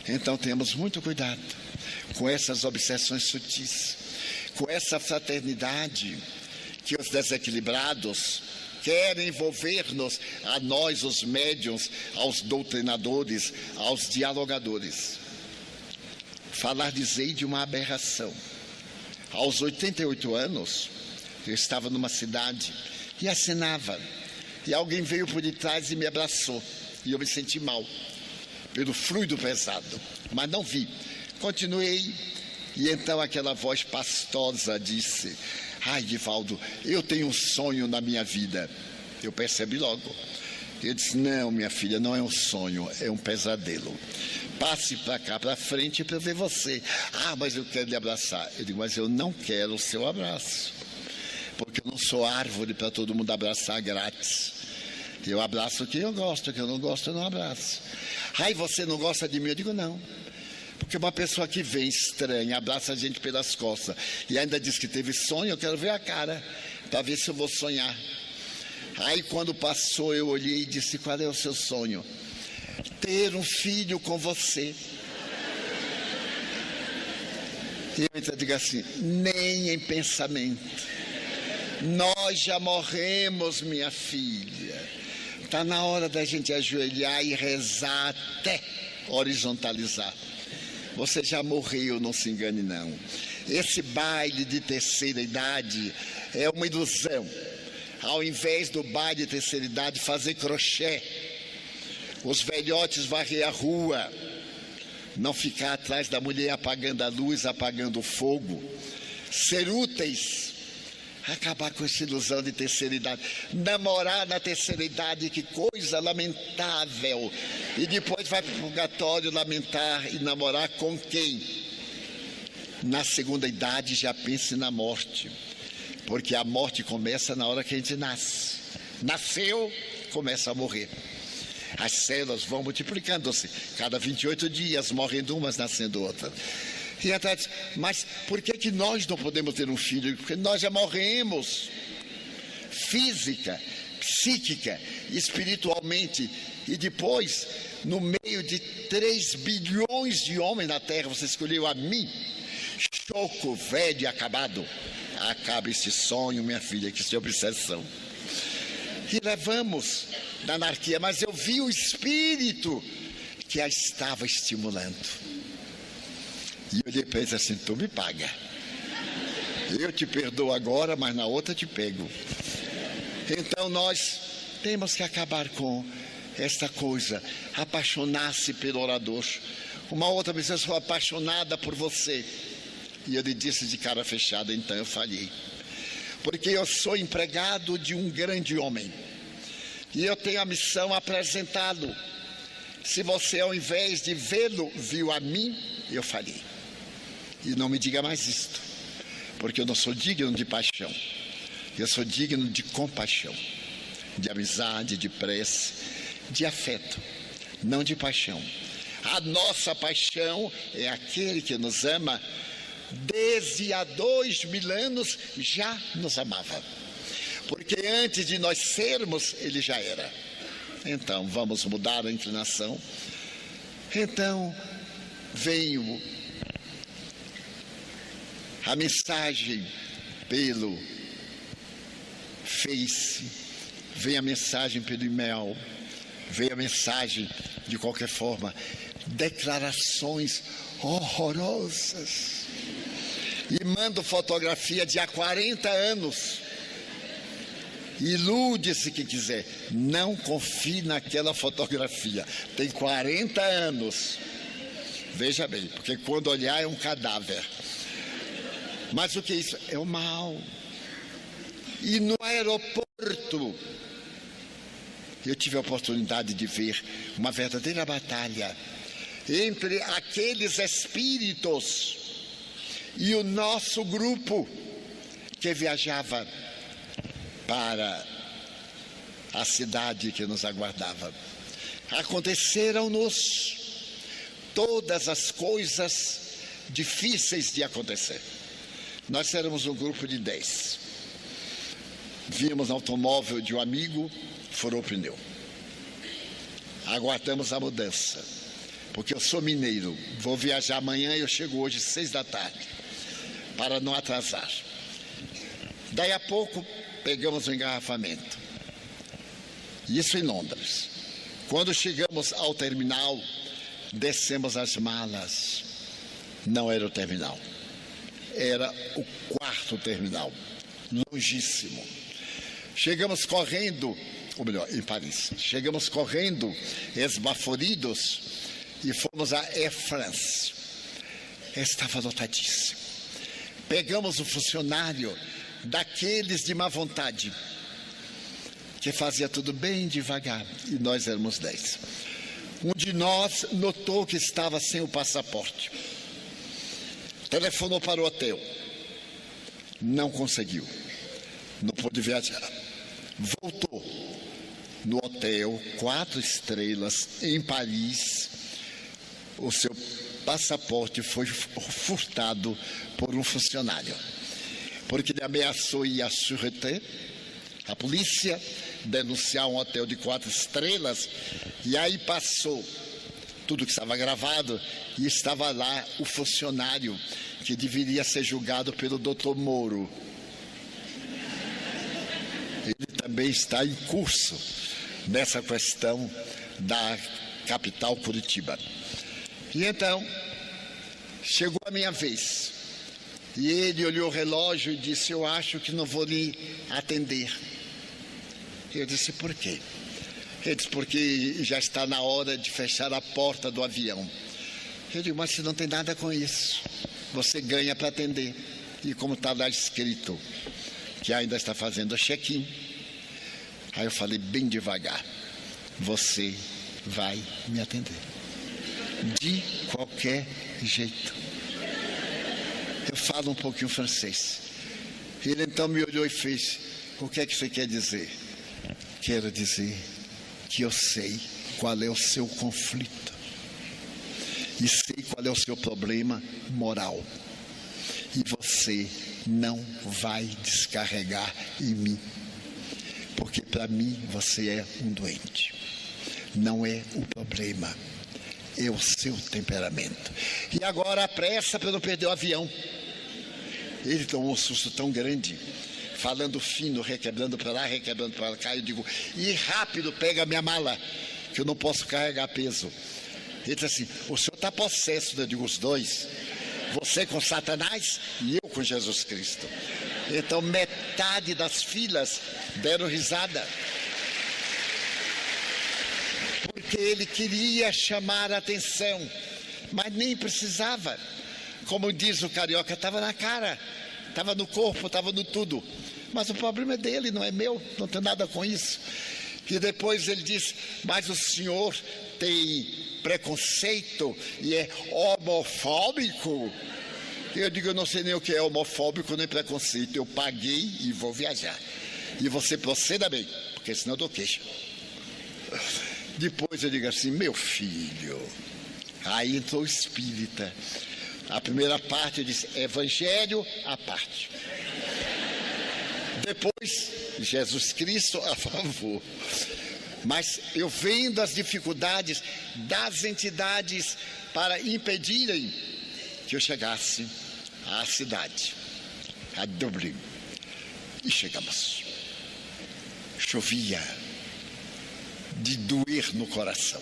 Então temos muito cuidado com essas obsessões sutis, com essa fraternidade que os desequilibrados querem envolver-nos, a nós, os médiums, aos doutrinadores, aos dialogadores. Falar de de uma aberração. Aos 88 anos, eu estava numa cidade e assinava e alguém veio por detrás e me abraçou. E eu me senti mal, pelo fluido pesado. Mas não vi. Continuei. E então aquela voz pastosa disse: Ai, Divaldo, eu tenho um sonho na minha vida. Eu percebi logo. Eu disse: Não, minha filha, não é um sonho, é um pesadelo. Passe para cá, para frente, para ver você. Ah, mas eu quero lhe abraçar. Eu digo: Mas eu não quero o seu abraço porque eu não sou árvore para todo mundo abraçar grátis. Eu abraço quem eu gosto, quem eu não gosto, eu não abraço. Ai, você não gosta de mim? Eu digo, não. Porque uma pessoa que vem estranha, abraça a gente pelas costas e ainda diz que teve sonho, eu quero ver a cara, para ver se eu vou sonhar. Aí quando passou, eu olhei e disse: Qual é o seu sonho? ter um filho com você. E eu então digo assim: nem em pensamento. Nós já morremos, minha filha. Está na hora da gente ajoelhar e rezar até horizontalizar. Você já morreu, não se engane, não. Esse baile de terceira idade é uma ilusão. Ao invés do baile de terceira idade, fazer crochê, os velhotes varrer a rua, não ficar atrás da mulher apagando a luz, apagando o fogo, ser úteis acabar com essa ilusão de terceira idade. Namorar na terceira idade, que coisa lamentável. E depois vai para o purgatório lamentar e namorar com quem? Na segunda idade já pense na morte. Porque a morte começa na hora que a gente nasce. Nasceu, começa a morrer. As células vão multiplicando-se. Cada 28 dias morrendo umas, nascendo outras. Diz, mas por que, que nós não podemos ter um filho? Porque nós já morremos. Física, psíquica, espiritualmente. E depois, no meio de 3 bilhões de homens na Terra, você escolheu a mim. Choco, velho e acabado. Acaba esse sonho, minha filha, que isso é obsessão. E levamos da anarquia, mas eu vi o espírito que a estava estimulando. E eu depois assim, tu me paga. Eu te perdoo agora, mas na outra te pego. Então nós temos que acabar com esta coisa, apaixonar-se pelo orador. Uma outra pessoa foi apaixonada por você. E eu lhe disse de cara fechada, então eu falhei. Porque eu sou empregado de um grande homem. E eu tenho a missão apresentá-lo. Se você, ao invés de vê-lo, viu a mim, eu falhei. E não me diga mais isto, porque eu não sou digno de paixão, eu sou digno de compaixão, de amizade, de prece, de afeto, não de paixão. A nossa paixão é aquele que nos ama desde há dois mil anos já nos amava. Porque antes de nós sermos, ele já era. Então, vamos mudar a inclinação. Então, venho a mensagem pelo Face, vem a mensagem pelo e-mail, vem a mensagem de qualquer forma, declarações horrorosas. E mando fotografia de há 40 anos. Ilude-se que quiser, não confie naquela fotografia. Tem 40 anos. Veja bem, porque quando olhar é um cadáver. Mas o que é isso? É o mal. E no aeroporto, eu tive a oportunidade de ver uma verdadeira batalha entre aqueles espíritos e o nosso grupo que viajava para a cidade que nos aguardava. Aconteceram-nos todas as coisas difíceis de acontecer. Nós éramos um grupo de dez. Vimos no automóvel de um amigo, furou o pneu. Aguardamos a mudança, porque eu sou mineiro, vou viajar amanhã e eu chego hoje seis da tarde, para não atrasar. Daí a pouco pegamos o engarrafamento. Isso em Londres. Quando chegamos ao terminal, descemos as malas. Não era o terminal era o quarto terminal, longíssimo. Chegamos correndo, ou melhor, em Paris, chegamos correndo, esbaforidos, e fomos a Air France. Estava lotadíssimo. Pegamos o funcionário daqueles de má vontade, que fazia tudo bem devagar, e nós éramos dez. Um de nós notou que estava sem o passaporte Telefonou para o hotel. Não conseguiu. Não pôde viajar. Voltou. No hotel, quatro estrelas, em Paris, o seu passaporte foi furtado por um funcionário. Porque ele ameaçou ir à Sûreté, a polícia, denunciar um hotel de quatro estrelas, e aí passou tudo que estava gravado, e estava lá o funcionário que deveria ser julgado pelo doutor Moro. Ele também está em curso nessa questão da capital Curitiba. E então, chegou a minha vez. E ele olhou o relógio e disse: Eu acho que não vou lhe atender. Eu disse: Por quê? Ele disse: Porque já está na hora de fechar a porta do avião. Eu digo: Mas você não tem nada com isso. Você ganha para atender. E como está lá escrito que ainda está fazendo check-in, aí eu falei bem devagar: Você vai me atender. De qualquer jeito. Eu falo um pouquinho francês. Ele então me olhou e fez: O que é que você quer dizer? Quero dizer que eu sei qual é o seu conflito e sei qual é o seu problema moral. E você não vai descarregar em mim, porque para mim você é um doente. Não é o problema, é o seu temperamento. E agora a pressa para não perder o avião. Ele tomou um susto tão grande, falando fino, requebrando para lá, requebrando para cá. Eu digo, e rápido, pega minha mala, que eu não posso carregar peso. Ele disse assim: o senhor está possesso, eu digo, os dois. Você com Satanás e eu com Jesus Cristo. Então, metade das filas deram risada. Porque ele queria chamar a atenção, mas nem precisava. Como diz o carioca, estava na cara, estava no corpo, estava no tudo. Mas o problema é dele, não é meu, não tem nada com isso. E depois ele diz: Mas o senhor tem preconceito e é homofóbico. Eu digo: Eu não sei nem o que é homofóbico nem preconceito. Eu paguei e vou viajar. E você proceda bem, porque senão eu dou queixa. Depois eu digo assim: Meu filho. Aí entrou espírita. A primeira parte eu disse: Evangelho à parte. Depois, Jesus Cristo a favor. Mas eu vendo as dificuldades das entidades para impedirem que eu chegasse à cidade, a Dublin. E chegamos. Chovia de doer no coração,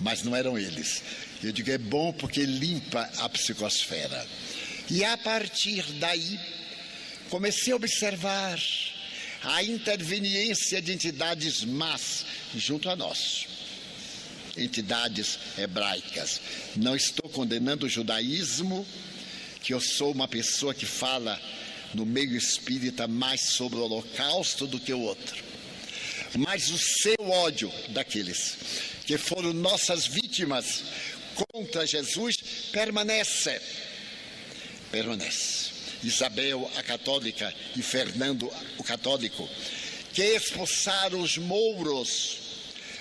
mas não eram eles. Eu digo, é bom porque limpa a psicosfera. E a partir daí, comecei a observar a interveniência de entidades más junto a nós. Entidades hebraicas. Não estou condenando o judaísmo, que eu sou uma pessoa que fala no meio espírita mais sobre o holocausto do que o outro. Mas o seu ódio daqueles que foram nossas vítimas contra Jesus permanece. Permanece. Isabel, a católica, e Fernando, o católico, que expulsaram os mouros,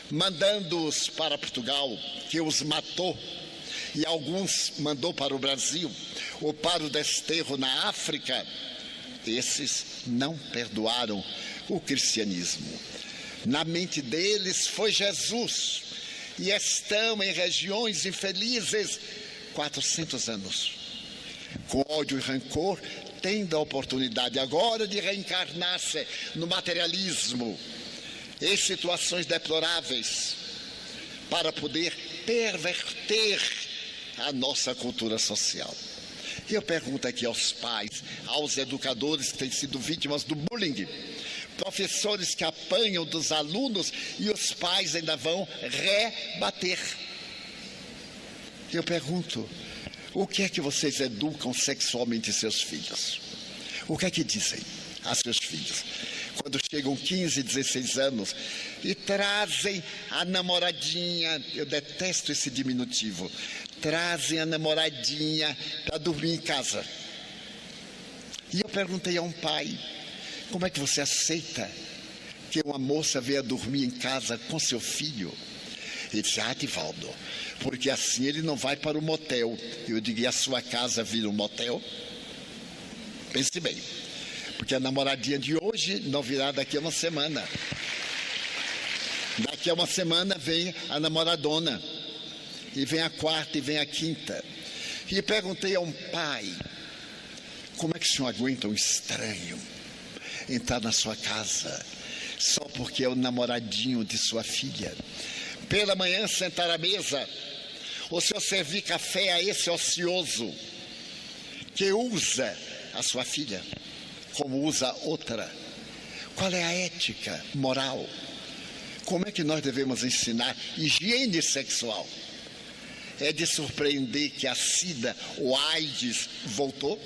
mandando-os para Portugal, que os matou, e alguns mandou para o Brasil, ou para o desterro na África, esses não perdoaram o cristianismo. Na mente deles foi Jesus, e estão em regiões infelizes 400 anos com ódio e rancor, tendo a oportunidade agora de reencarnar-se no materialismo, em situações deploráveis, para poder perverter a nossa cultura social. E eu pergunto aqui aos pais, aos educadores que têm sido vítimas do bullying, professores que apanham dos alunos e os pais ainda vão rebater. Eu pergunto, o que é que vocês educam sexualmente seus filhos? O que é que dizem a seus filhos? Quando chegam 15, 16 anos e trazem a namoradinha, eu detesto esse diminutivo, trazem a namoradinha para dormir em casa. E eu perguntei a um pai: como é que você aceita que uma moça venha dormir em casa com seu filho? Disse: Ah, Divaldo, porque assim ele não vai para o motel. Eu digo: E a sua casa vira um motel? Pense bem, porque a namoradinha de hoje não virá daqui a uma semana. Daqui a uma semana vem a namoradona. e vem a quarta, e vem a quinta. E perguntei a um pai: como é que o senhor aguenta um estranho entrar na sua casa só porque é o namoradinho de sua filha? Pela manhã sentar à mesa, o senhor servir café a esse ocioso que usa a sua filha como usa outra. Qual é a ética moral? Como é que nós devemos ensinar higiene sexual? É de surpreender que a SIDA, o AIDS, voltou,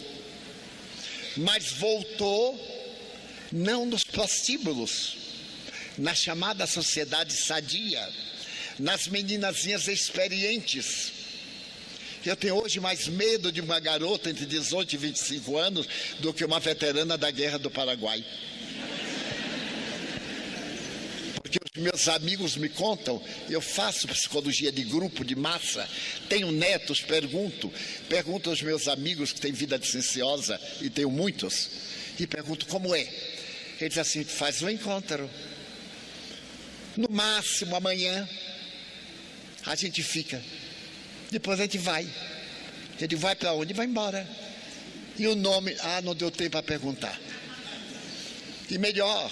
mas voltou não nos prostíbulos, na chamada sociedade sadia, nas meninazinhas experientes. Eu tenho hoje mais medo de uma garota entre 18 e 25 anos do que uma veterana da Guerra do Paraguai. Porque os meus amigos me contam, eu faço psicologia de grupo, de massa, tenho netos, pergunto, pergunto aos meus amigos que têm vida licenciosa, e tenho muitos, e pergunto como é. Ele diz assim: faz um encontro. No máximo amanhã, a gente fica. Depois a gente vai. A gente vai para onde? Vai embora. E o nome? Ah, não deu tempo para perguntar. E melhor,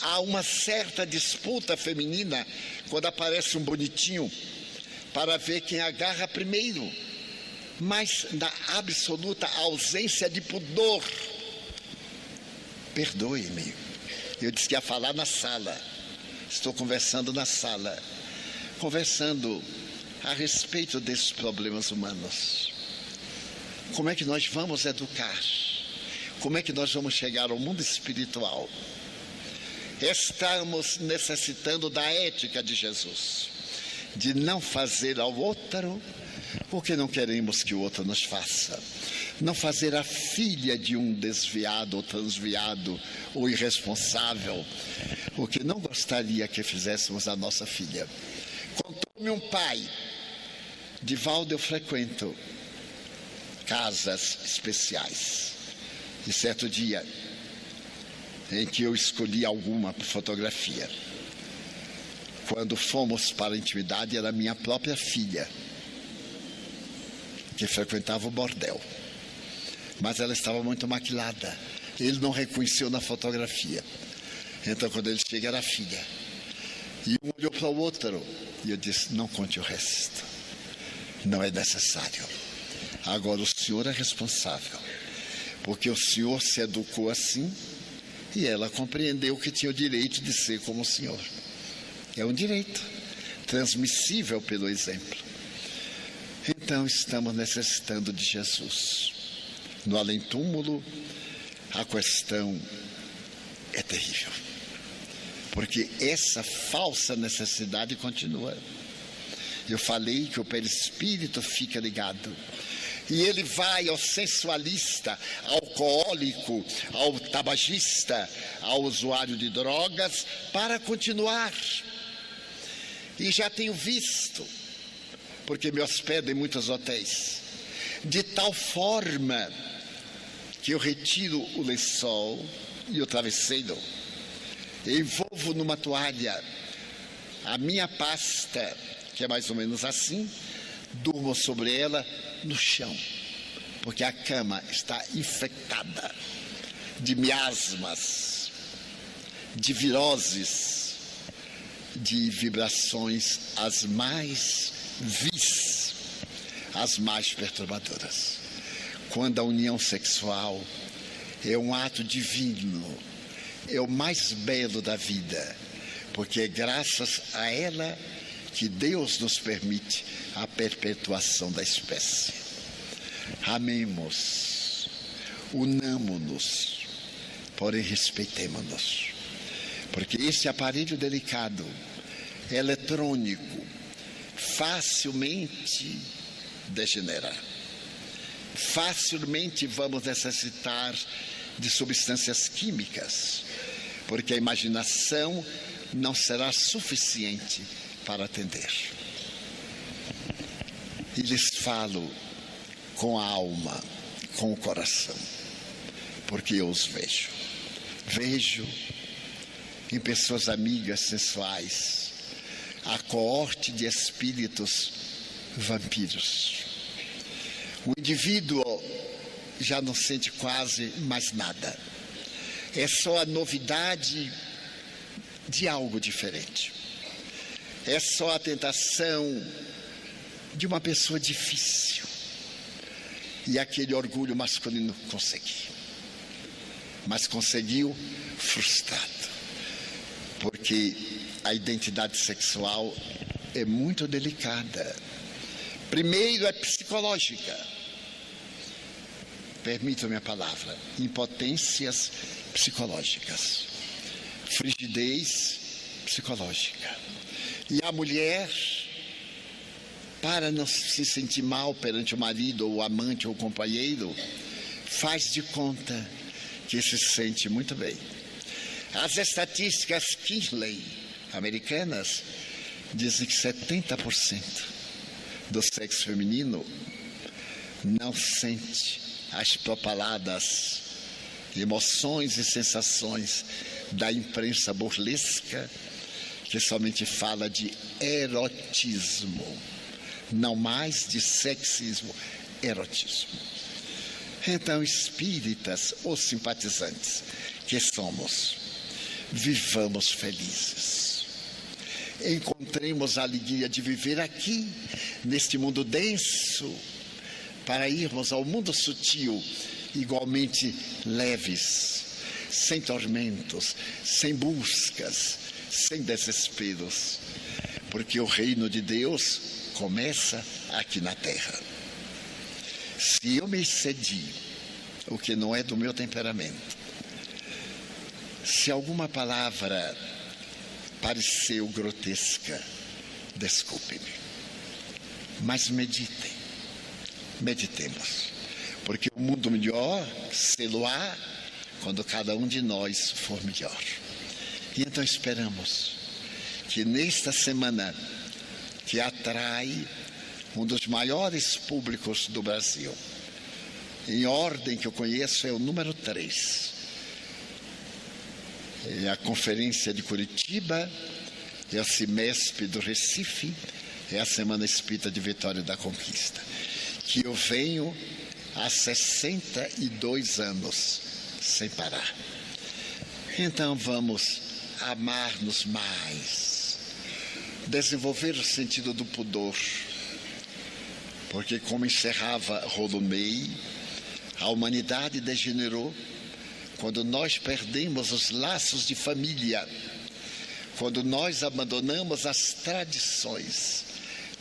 há uma certa disputa feminina quando aparece um bonitinho para ver quem agarra primeiro. Mas na absoluta ausência de pudor. Perdoe-me. Eu disse que ia falar na sala. Estou conversando na sala. Conversando a respeito desses problemas humanos. Como é que nós vamos educar? Como é que nós vamos chegar ao mundo espiritual? Estamos necessitando da ética de Jesus, de não fazer ao outro porque não queremos que o outro nos faça. Não fazer a filha de um desviado ou transviado ou irresponsável, porque não gostaria que fizéssemos a nossa filha. Contou-me um pai de Valde eu frequento casas especiais. E certo dia, em que eu escolhi alguma fotografia, quando fomos para a intimidade, era minha própria filha, que frequentava o bordel. Mas ela estava muito maquilada. Ele não reconheceu na fotografia. Então, quando ele chega, era a filha. E um olhou para o outro. E eu disse: Não conte o resto não é necessário. Agora o senhor é responsável, porque o senhor se educou assim e ela compreendeu que tinha o direito de ser como o senhor. É um direito transmissível pelo exemplo. Então estamos necessitando de Jesus. No além-túmulo, a questão é terrível. Porque essa falsa necessidade continua. Eu falei que o perispírito fica ligado. E ele vai ao sensualista, ao alcoólico, ao tabagista, ao usuário de drogas, para continuar. E já tenho visto, porque me hospedo em muitos hotéis, de tal forma que eu retiro o lençol e o travesseiro, envolvo numa toalha a minha pasta que é mais ou menos assim, durmo sobre ela no chão, porque a cama está infectada de miasmas, de viroses, de vibrações as mais vis, as mais perturbadoras. Quando a união sexual é um ato divino, é o mais belo da vida, porque é graças a ela que Deus nos permite a perpetuação da espécie. Amemos, unamo-nos, porém respeitemos-nos, porque esse aparelho delicado, eletrônico, facilmente degenera. Facilmente vamos necessitar de substâncias químicas, porque a imaginação não será suficiente para atender. E lhes falo com a alma, com o coração, porque eu os vejo. Vejo em pessoas amigas sensuais, a coorte de espíritos vampiros. O indivíduo já não sente quase mais nada. É só a novidade de algo diferente. É só a tentação de uma pessoa difícil. E aquele orgulho masculino conseguiu. Mas conseguiu frustrado. Porque a identidade sexual é muito delicada. Primeiro é psicológica. Permita-me a palavra. Impotências psicológicas. Frigidez psicológica. E a mulher, para não se sentir mal perante o marido, ou o amante, ou o companheiro, faz de conta que se sente muito bem. As estatísticas Kinsley americanas dizem que 70% do sexo feminino não sente as propaladas emoções e sensações da imprensa burlesca que somente fala de erotismo, não mais de sexismo, erotismo. Então, espíritas ou simpatizantes que somos, vivamos felizes. Encontremos a alegria de viver aqui, neste mundo denso, para irmos ao mundo sutil, igualmente leves, sem tormentos, sem buscas, sem desesperos, porque o reino de Deus começa aqui na terra. Se eu me excedi, o que não é do meu temperamento, se alguma palavra pareceu grotesca, desculpe-me, mas meditem, meditemos, porque o mundo melhor se-lo-á quando cada um de nós for melhor. E então esperamos que nesta semana que atrai um dos maiores públicos do Brasil, em ordem que eu conheço, é o número 3. É a Conferência de Curitiba, é a CIMESP do Recife, é a Semana Espírita de Vitória da Conquista, que eu venho há 62 anos, sem parar. Então vamos amar-nos mais, desenvolver o sentido do pudor, porque, como encerrava Rolomei, a humanidade degenerou quando nós perdemos os laços de família, quando nós abandonamos as tradições,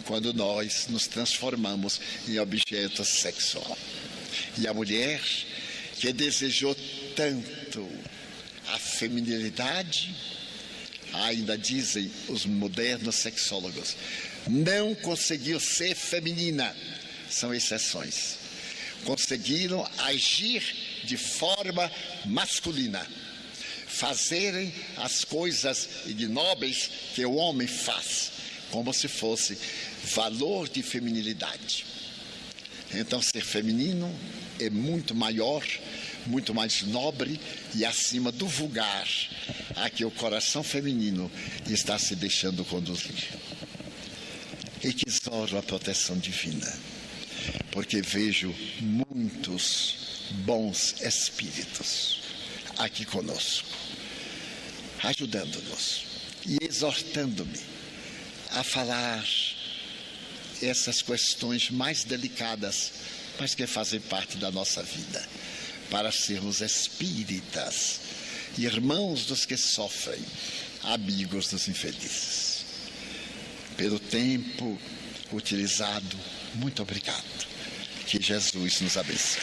quando nós nos transformamos em objeto sexual. E a mulher que desejou tanto a feminilidade, ainda dizem os modernos sexólogos, não conseguiu ser feminina, são exceções. Conseguiram agir de forma masculina, fazerem as coisas ignóbeis que o homem faz, como se fosse valor de feminilidade. Então, ser feminino é muito maior muito mais nobre e acima do vulgar a que o coração feminino está se deixando conduzir. E que exoro a proteção divina, porque vejo muitos bons espíritos aqui conosco, ajudando-nos e exortando-me a falar essas questões mais delicadas, mas que fazem parte da nossa vida para sermos espíritas, irmãos dos que sofrem, amigos dos infelizes. Pelo tempo utilizado, muito obrigado. Que Jesus nos abençoe.